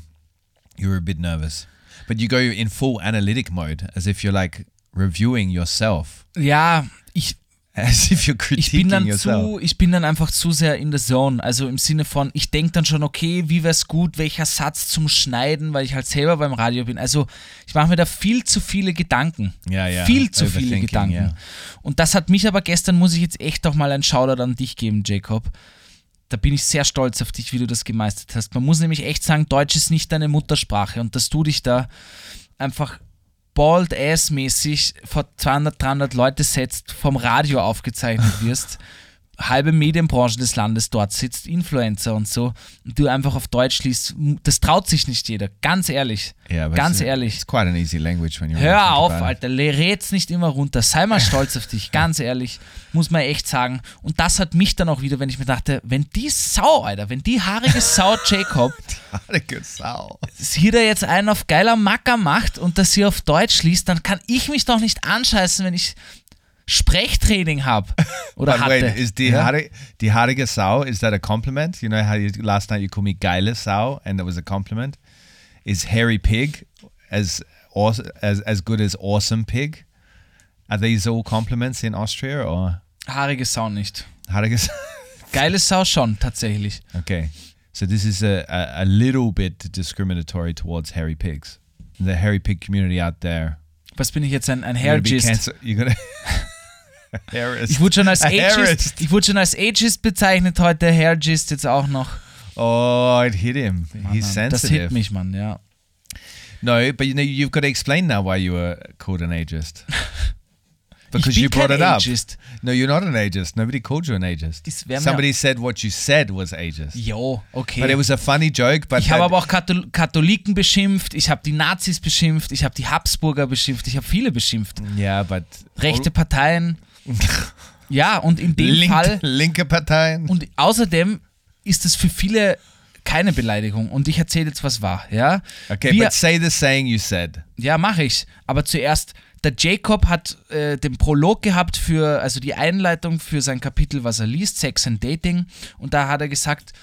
You were a bit nervous, but you go in full analytic mode, as if you're like reviewing yourself, Ja, ich, as if you're ich bin critiquing dann yourself. zu, ich bin dann einfach zu sehr in the zone. Also im Sinne von, ich denke dann schon, okay, wie wäre es gut, welcher Satz zum Schneiden, weil ich halt selber beim Radio bin. Also ich mache mir da viel zu viele Gedanken. Ja, ja, Viel zu viele Gedanken. ja. Und das hat mich aber gestern, muss ich jetzt echt auch mal einen Shoutout an dich geben, Jacob. Da bin ich sehr stolz auf dich, wie du das gemeistert hast. Man muss nämlich echt sagen, Deutsch ist nicht deine Muttersprache und dass du dich da einfach bald ass mäßig vor 200, 300 Leute setzt, vom Radio aufgezeichnet wirst, halbe Medienbranche des Landes dort sitzt, Influencer und so, und du einfach auf Deutsch liest, das traut sich nicht jeder, ganz ehrlich. But ganz ehrlich. it's quite an easy language when you Hör auf. Alter, red's nicht immer runter. Sei mal stolz auf dich, ganz ehrlich. Muss man echt sagen. Und das hat mich dann auch wieder, wenn ich mir dachte, wenn die Sau, Alter, wenn die haarige Sau Jacob a good sound. hier da jetzt einen auf geiler Macker macht und das hier auf Deutsch liest, dann kann ich mich doch nicht anscheißen, wenn ich Sprechtraining habe. Oder But hatte. wait, is die, ja? haarige, die haarige Sau, is that a compliment? You know how you, last night you called me geile Sau and that was a compliment? Is hairy pig as, as, as good as awesome pig? Are these all compliments in Austria or Haarige Sau nicht. haarige Sau? Geile Sau schon, tatsächlich. Okay. So this is a, a, a little bit discriminatory towards hairy pigs. The hairy pig community out there. Was bin ich jetzt, ein, ein Hairgist? You're gonna... Hairist. Ich wurde schon als Ageist, ich wurde schon als Ageist bezeichnet heute, Hairgist jetzt auch noch. Oh, it hit him. He's Mann, das sensitive. hit mich, Mann, ja. No, but you know you've got to explain now why you were called an ageist. because you brought it up. Ageist. No, you're not an ageist. Nobody called you an ageist. Das Somebody said what you said was ageist. Jo, okay. But it was a funny joke. But ich habe aber auch Kathol Katholiken beschimpft, ich habe die Nazis beschimpft, ich habe die Habsburger beschimpft, ich habe viele beschimpft. yeah, but Rechte Parteien. Ja, und in dem Link, Fall. linke Parteien. Und außerdem ist es für viele keine Beleidigung. Und ich erzähle jetzt, was war. Ja, Okay, Wir, but say the saying you said. ja mache ich. Aber zuerst, der Jacob hat äh, den Prolog gehabt für, also die Einleitung für sein Kapitel, was er liest, Sex and Dating. Und da hat er gesagt,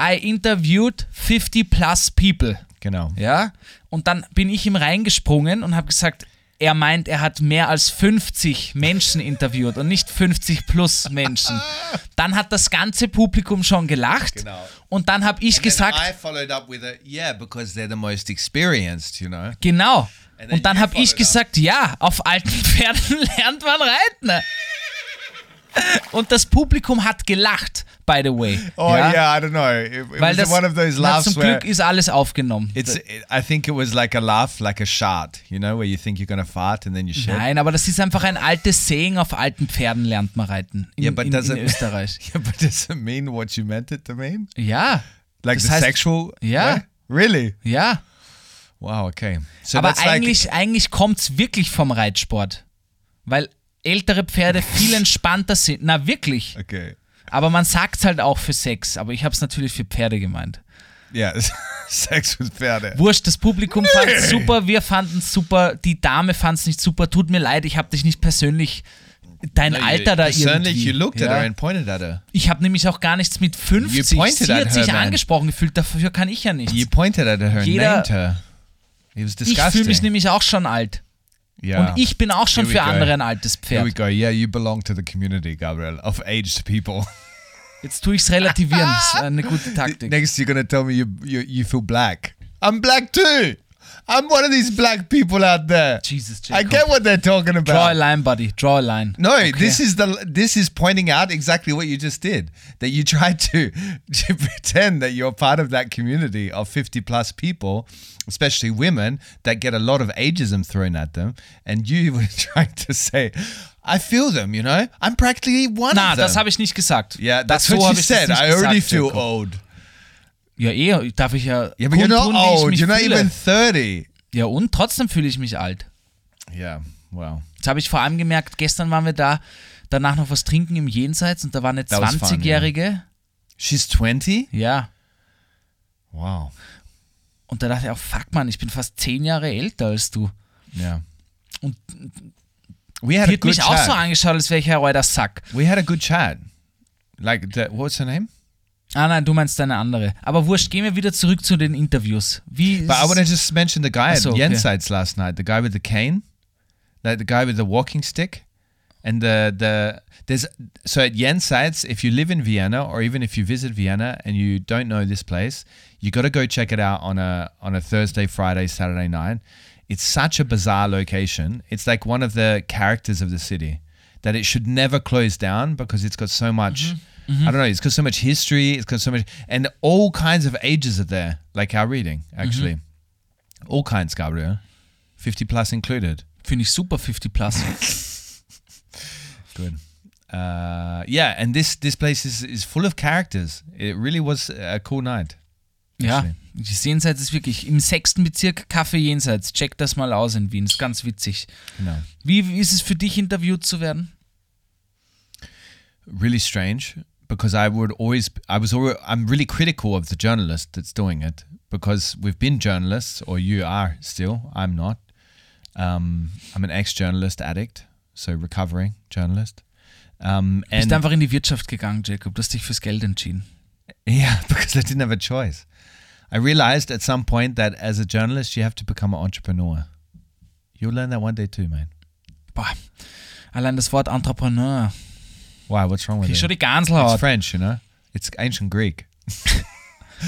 I interviewed 50 plus people. Genau. Ja, und dann bin ich ihm reingesprungen und habe gesagt, er meint, er hat mehr als 50 Menschen interviewt und nicht 50 plus Menschen. Dann hat das ganze Publikum schon gelacht Genau. und dann habe ich gesagt, I followed up with a yeah because they're the most experienced, you know. genau. And Und dann habe ich gesagt, ja, auf alten Pferden lernt man reiten. Und das Publikum hat gelacht, by the way. Oh yeah, I don't know. It, it Weil was das, one of those laughs zum Glück ist alles aufgenommen. it's. It, I think it was like a laugh, like a shart, you know, where you think you're gonna fart and then you shit. Nein, aber das ist einfach ein altes Saying, auf alten Pferden lernt man reiten. In, Yeah, but in, in Österreich. Yeah, but does it mean what you meant it to mean? Ja. Like Das the heißt- sexual? Ja. way? Really? Ja. Wow. Okay. So aber eigentlich, eigentlich kommt es wirklich vom Reitsport. Weil ältere Pferde viel entspannter sind. Na, wirklich. okay. Aber man sagt es halt auch für Sex. Aber ich habe es natürlich für Pferde gemeint. Yeah, sex with Pferde. Wurscht, das Publikum fand es super, wir fanden es super, die Dame fand es nicht super. Tut mir leid, ich habe dich nicht persönlich dein No, you- Alter da Persönlich, irgendwie. you looked at ja. her and pointed at her. Ich habe nämlich auch gar nichts mit 50. You pointed Sie at hat sich her, man. angesprochen gefühlt, dafür kann ich ja nichts. You pointed at her and Jeder- named her. It was Ich disgusting. fühle mich nämlich auch schon alt. Yeah. Und ich bin auch schon für go. andere ein altes Here we Pferd. go. Yeah, you belong to the community, Gabriel, of aged people. Jetzt tue ich es relativieren. Das ist eine gute Taktik. Next, you're gonna tell me you, you you feel black. I'm black too. I'm one of these black people out there. Jesus, I get what they're talking about. Draw a line, buddy. Draw a line. No, Okay. this is the this is pointing out exactly what you just did. That you tried to, to pretend that you're part of that community of 50 plus people, especially women that get a lot of ageism thrown at them, and you were trying to say, "I feel them," you know. I'm practically one nah, of them. das habe ich nicht gesagt. yeah, that's so what hab you said. I already gesagt, feel Jacob. old. Ja, eh, darf ich ja. Yeah, but you're not old. You're not fühle. even 30. Ja, und trotzdem fühle ich mich alt. Yeah. Wow. Jetzt habe ich vor allem gemerkt, gestern waren wir da, danach noch was trinken im Jenseits und da war eine That was fun, 20-Jährige. She's 20. Ja. Wow. Und da dachte ich auch, fuck man, ich bin fast zehn Jahre älter als du. Yeah. Und We had Die hat mich auch chat. so angeschaut, als wäre ich ein alter Sack. we had a good chat. Like, the, what's her name? Ah nein, du meinst eine andere. Aber wurscht, gehen wir wieder zurück zu den Interviews. Wie But I want to just mention the guy so, at okay. Jensites last night, the guy with the cane, like the guy with the walking stick, and the the there's so at Jensites, if you live in Vienna or even if you visit Vienna and you don't know this place, you got to go check it out on a on a Thursday, Friday, Saturday night. It's such a bizarre location. It's like one of the characters of the city that it should never close down because it's got so much. I don't know. It's got so much history. It's got so much, and all kinds of ages are there, like our reading actually. All kinds, Gabriel. 50 plus included. Finde ich super 50 plus. Good. Uh, yeah, and this this place is, is full of characters. It really was a cool night. ja, Actually. die Jenseits ist wirklich im sechsten Bezirk Kaffee Jenseits. Check das mal aus in Wien. Ist ganz witzig. No. Wie wie ist es für dich, interviewt zu werden? Really strange because I would always I was I'm really critical of the journalist that's doing it because we've been journalists or you are still. I'm not. Um, I'm an ex-journalist addict, so recovering journalist. Um, Du bist einfach in die Wirtschaft gegangen, Jacob. Du hast dich fürs Geld entschieden. Yeah, because I didn't have a choice. I realized at some point that as a journalist, you have to become an entrepreneur. You'll learn that one day too, man. Boah, allein das Wort Entrepreneur. Why? What's wrong with Ich it? schon die It's. French, you know? It's ancient Greek.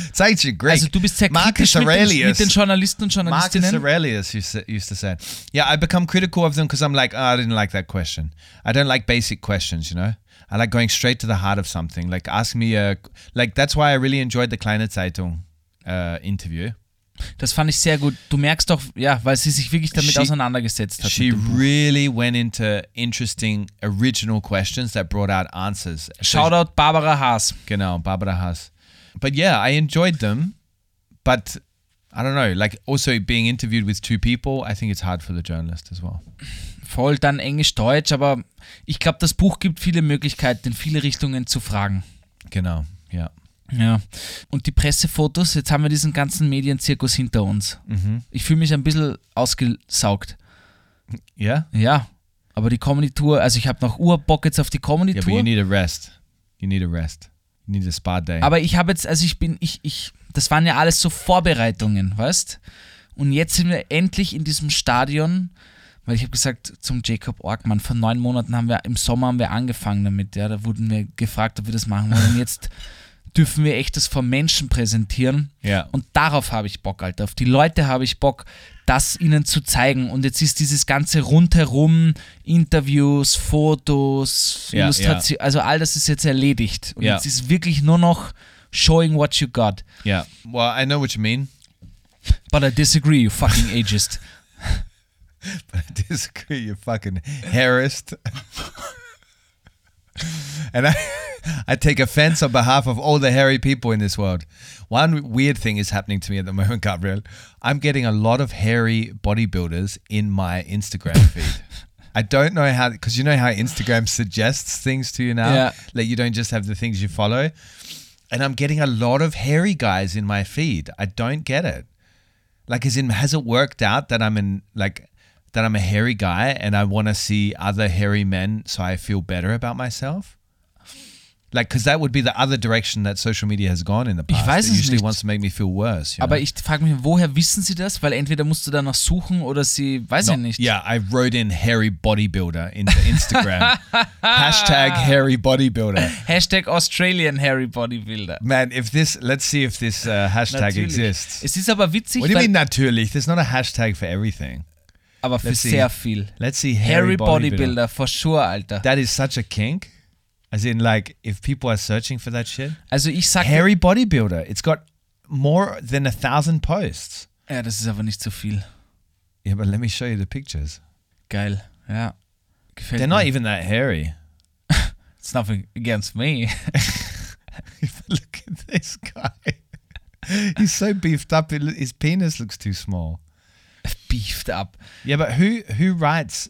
it's ancient Greek. Also du bist sehr Marcus kritisch mit den, Aurelius. mit den Journalisten und Marcus Journalistinnen. Aurelius used to, used to say, "Yeah, I become critical of them because I'm like, oh, I didn't like that question. I don't like basic questions, you know. I like going straight to the heart of something. Like ask me a, like that's why I really enjoyed the Kleine Zeitung uh, interview Das fand ich sehr gut. Du merkst doch, ja, weil sie sich wirklich damit She- auseinandergesetzt hat. She really went into interesting, original questions that brought out answers. So- Shoutout Barbara Haas. Genau, Barbara Haas. But yeah, I enjoyed them. But I don't know, like also being interviewed with two people, I think it's hard for the journalist as well. Voll dann Englisch-Deutsch, aber ich glaube, das Buch gibt viele Möglichkeiten, in viele Richtungen zu fragen. Genau, yeah. Ja. Und die Pressefotos, jetzt haben wir diesen ganzen Medienzirkus hinter uns. Ich fühle mich ein bisschen ausgesaugt. Yeah? Ja. Aber die Comedy-Tour, also ich habe noch Urbock jetzt auf die Yeah, but Comedy-Tour. you need a rest. You need a rest. You need a spa day. Aber ich habe jetzt, also ich bin, ich, ich, das waren ja alles so Vorbereitungen, weißt? Und jetzt sind wir endlich in diesem Stadion, weil ich habe gesagt zum Jacob Orkmann, vor neun Monaten haben wir, im Sommer haben wir angefangen damit, ja, da wurden wir gefragt, ob wir das machen wollen. Und jetzt dürfen wir echt das vor Menschen präsentieren. Ja. Und darauf habe ich Bock, Alter. Auf die Leute habe ich Bock, das ihnen zu zeigen. Und jetzt ist dieses ganze rundherum, Interviews, Fotos, Ja, Illustration, also all das ist jetzt erledigt. Und Ja. jetzt ist wirklich nur noch showing what you got. yeah. Well, I know what you mean. But I disagree, you fucking ageist. But I disagree, you fucking hairist. and I, I take offense on behalf of all the hairy people in this world. One weird thing is happening to me at the moment, Gabriel. I'm getting a lot of hairy bodybuilders in my Instagram feed. I don't know how, because you know how Instagram suggests things to you now? Yeah. Like you don't just have the things you follow. And I'm getting a lot of hairy guys in my feed. I don't get it like as in has it worked out that i'm in like that i'm a hairy guy and i want to see other hairy men so i feel better about myself like because that would be the other direction that social media has gone in the past weiß it es usually nicht. wants to make me feel worse you Aber know? ich frage mich, woher wissen sie das? Weil entweder musst du danach suchen oder sie, weiß ich No, nicht. yeah i wrote in hairy bodybuilder into instagram hashtag hairy bodybuilder Hashtag Australian Harry Bodybuilder. man if this let's see if this uh, hashtag exists Es ist aber witzig, what do you weil, mean natürlich there's not a hashtag for everything aber für Let's see. sehr viel. let's see Harry hairy bodybuilder Bodybuilder, for sure, Alter. That is such a kink. As in, like, if people are searching for that shit, Also ich sag, hairy bodybuilder. It's got more than a thousand posts. ja, das ist aber nicht so viel. Yeah, but let me show you the pictures. Geil, ja. Gefällt They're mir. not even that hairy. It's nothing against me. Look at this guy. He's so beefed up. His penis looks too small. Beefed up. Yeah, but who who writes?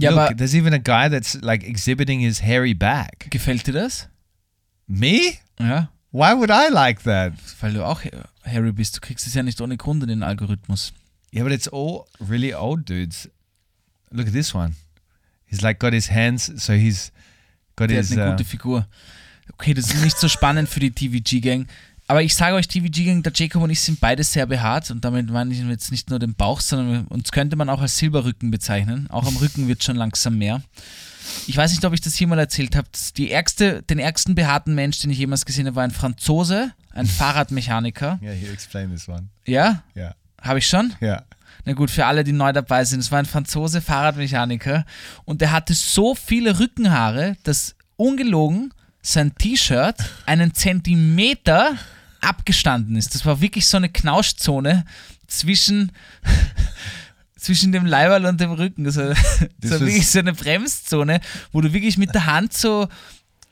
Ja, Look, aber there's even a guy that's like exhibiting his hairy back. gefällt dir das? Me? Ja. Why would I like that? Weil du auch Harry bist. Du kriegst es ja nicht ohne Grund in den Algorithmus. Yeah, but it's all really old dudes. Look at this one. He's like got his hands, so he's got Der his. hat eine Uh, gute Figur. Okay, das ist nicht so spannend für die TVG-Gang. Aber ich sage euch, TVG-Gang, der Jacob und ich sind beide sehr behaart und damit meine ich jetzt nicht nur den Bauch, sondern uns könnte man auch als Silberrücken bezeichnen. Auch am Rücken wird schon langsam mehr. Ich weiß nicht, ob ich das hier mal erzählt habe. Ärgste, den ärgsten behaarten Mensch, den ich jemals gesehen habe, war ein Franzose, ein Fahrradmechaniker. yeah, you explain this one. Ja, Yeah, habe ich schon? yeah. Na gut, für alle, die neu dabei sind, es war ein Franzose Fahrradmechaniker und der hatte so viele Rückenhaare, dass ungelogen sein T-Shirt einen Zentimeter abgestanden ist. Das war wirklich so eine Knauschzone zwischen, zwischen dem Leiberl und dem Rücken. Das war, das Das war wirklich so eine Bremszone, wo du wirklich mit der Hand so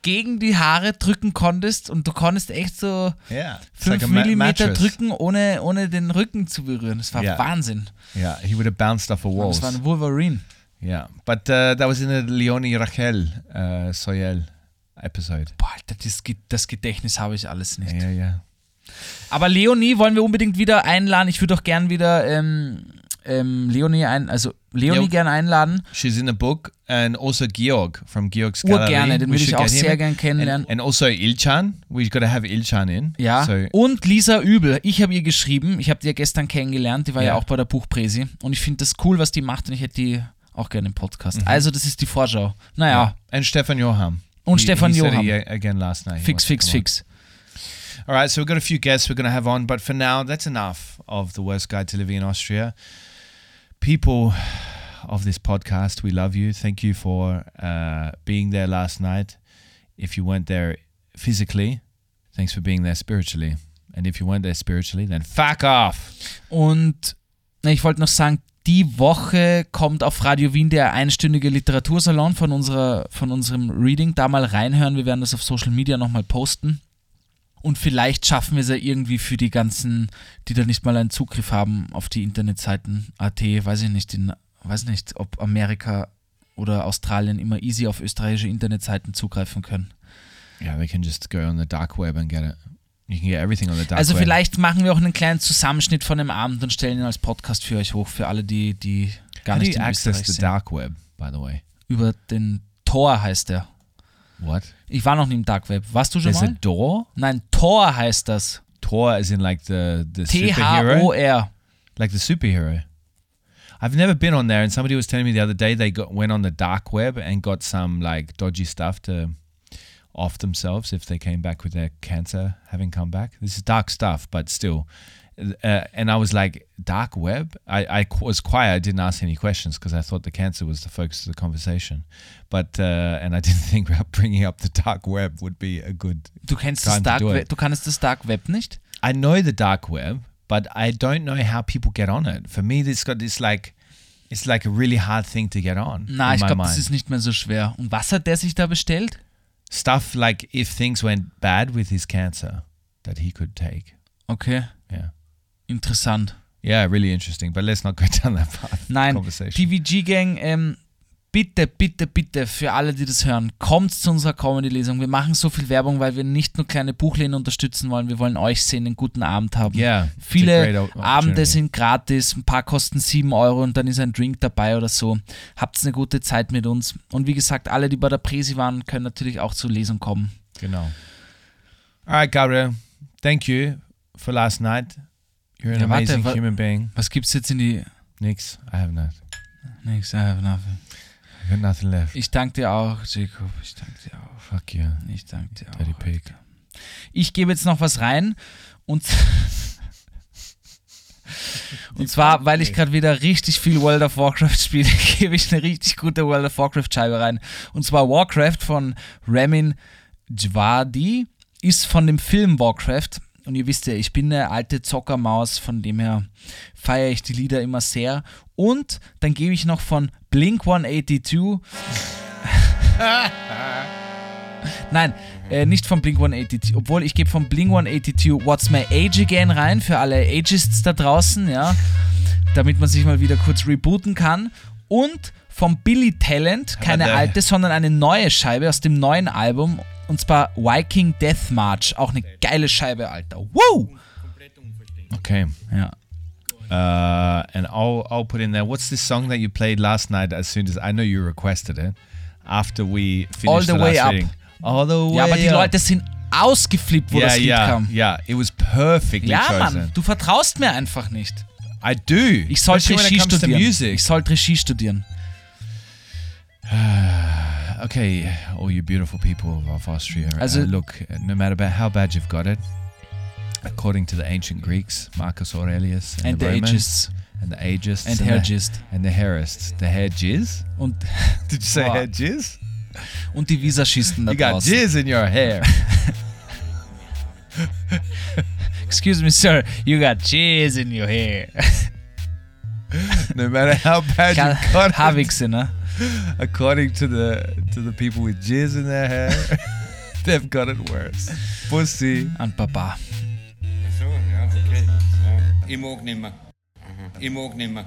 gegen die Haare drücken konntest und du konntest echt so Yeah. It's 5 like Millimeter drücken, ohne, ohne den Rücken zu berühren. Das war Ja. Wahnsinn. Yeah, he would have bounced off a wall. Das war ein Wolverine. Yeah, but uh, that was in the Leonie Rachel uh, Soyel episode. Boah, Alter, das, das Gedächtnis habe ich alles nicht. Yeah, yeah. Aber Leonie wollen wir unbedingt wieder einladen. Ich würde auch gern wieder ähm, ähm, Leonie ein, also Leonie Jo. gern einladen. She's in the book, and also Georg from Georg's Gallery. den We würde ich auch him sehr in. gern kennenlernen. And, and also Ilchan. We've got to have Ilchan in. Ja. So, Und Lisa Übel. Ich habe ihr geschrieben. Ich habe die ja gestern kennengelernt. Die war ja, Ja. auch bei der Buchpräsi. Und ich finde das cool, was die macht. Und ich hätte die auch gerne im Podcast. Mhm. Also, das ist die Vorschau. Naja, and Stefan Johann. Und He- Stefan he said Johann. he, again last night. he fix, fix, on. fix. All right, so we've got a few guests we're going to have on, but for now, that's enough of the worst guide to living in Austria. People of this podcast, we love you. Thank you for uh, being there last night. If you weren't there physically, thanks for being there spiritually. And if you weren't there spiritually, then fuck off. Und ich wollte noch sagen, die Woche kommt auf Radio Wien der einstündige Literatursalon von, unserer, von unserem Reading. Da mal reinhören. Wir werden das auf Social Media nochmal posten. Und vielleicht schaffen wir es ja irgendwie für die ganzen, die da nicht mal einen Zugriff haben auf die Internetseiten AT, weiß ich nicht, in, weiß nicht, ob Amerika oder Australien immer easy auf österreichische Internetseiten zugreifen können. Yeah, they can just go on the dark web and get it. You can get everything on the dark Also web. vielleicht machen wir auch einen kleinen Zusammenschnitt von dem Abend und stellen ihn als Podcast für euch hoch, für alle, die, die gar How do nicht you in access Österreich the sind. dark web, by the way? Über den Tor heißt er. What? Ich war noch nie im Dark Web. Warst du schon There's a mal? door? Nein, Tor heißt das. Tor as in like the, the superhero? T-H-O-R. Like the superhero. I've never been on there, and somebody was telling me the other day they got went on the dark web and got some like dodgy stuff to off themselves if they came back with their cancer having come back. This is dark stuff, but still. Uh, and I was like, dark web? I, I was quiet. I didn't ask any questions because I thought the cancer was the focus of the conversation. But, uh, and I didn't think about bringing up the dark web would be a good. Du kennst Time das to Dark it. Du kannst das Dark Web nicht? I know the dark web, but I don't know how people get on it. For me, this got this like, it's like a really hard thing to get on. Na, ich glaube, das ist nicht mehr so schwer. Und was hat der sich da bestellt? Stuff like if things went bad with his cancer that he could take. Okay, Yeah. interessant. Yeah, really interesting. But let's not go down that path. Nein, conversation. TVG-Gang, ähm, bitte, bitte, bitte, für alle, die das hören, kommt zu unserer Comedy-Lesung. Wir machen so viel Werbung, weil wir nicht nur kleine Buchläden unterstützen wollen, wir wollen euch sehen, einen guten Abend haben. Yeah, Viele Abende sind gratis, ein paar kosten 7 Euro und dann ist ein Drink dabei oder so. Habt eine gute Zeit mit uns. Und wie gesagt, alle, die bei der Presi waren, können natürlich auch zur Lesung kommen. Genau. All right, Gabriel. Thank you for last night. You're an Ja, warte, amazing wa- human being. Was gibt's jetzt in die. Nix, I have not. Nix, I have nothing. Nothing left. Ich danke dir auch, Jacob. Ich danke dir auch. Fuck you. Ich danke dir Dirty auch. pig. Ich gebe jetzt noch was rein und. Und zwar, weil ich gerade wieder richtig viel World of Warcraft spiele, gebe ich eine richtig gute World of Warcraft Scheibe rein. Und zwar Warcraft von Ramin Djawadi ist von dem Film Warcraft. Und ihr wisst ja, ich bin eine alte Zockermaus, von dem her feiere ich die Lieder immer sehr. Und dann gebe ich noch von Blink 182 Nein, äh, nicht von Blink 182, obwohl ich gebe von Blink 182 What's My Age Again rein für alle Ageists da draußen, ja, damit man sich mal wieder kurz rebooten kann. Und vom Billy Talent, keine alte, sondern eine neue Scheibe aus dem neuen Album und zwar Viking Death March, auch eine geile Scheibe, Alter. Woo! Okay. Ja. Uh, and I'll I'll put in there. What's this song that you played last night? As soon as I know you requested it, after we finished All the the way up. reading. All the way Ja, aber die. Leute sind ausgeflippt, wo yeah, das Lied yeah, kam. yeah. It was perfectly Ja, chosen. Mann, du vertraust mir einfach nicht. I do. Ich sollte Regie studieren. Ich sollte Regie studieren. Okay, all you beautiful people of Austria. Also- uh, look, no matter about how bad you've got it, according to the ancient Greeks, Marcus Aurelius and, And the, the Romans, Aegis. and the Agists And the, Hergist. and the Herists, the hair jizz. Und, Did you say Wow. hair jizz? und die Visaschisten da You got jizz in your hair. Excuse me, sir, you got jizz in your hair. no matter how bad you've got it, Haarwichse, ne? According to the to the people with jizz in their hair, they've got it worse. Pussy. and Papa. So, ja, okay. Ja. Ich mag nimmer. Ich mag nimmer.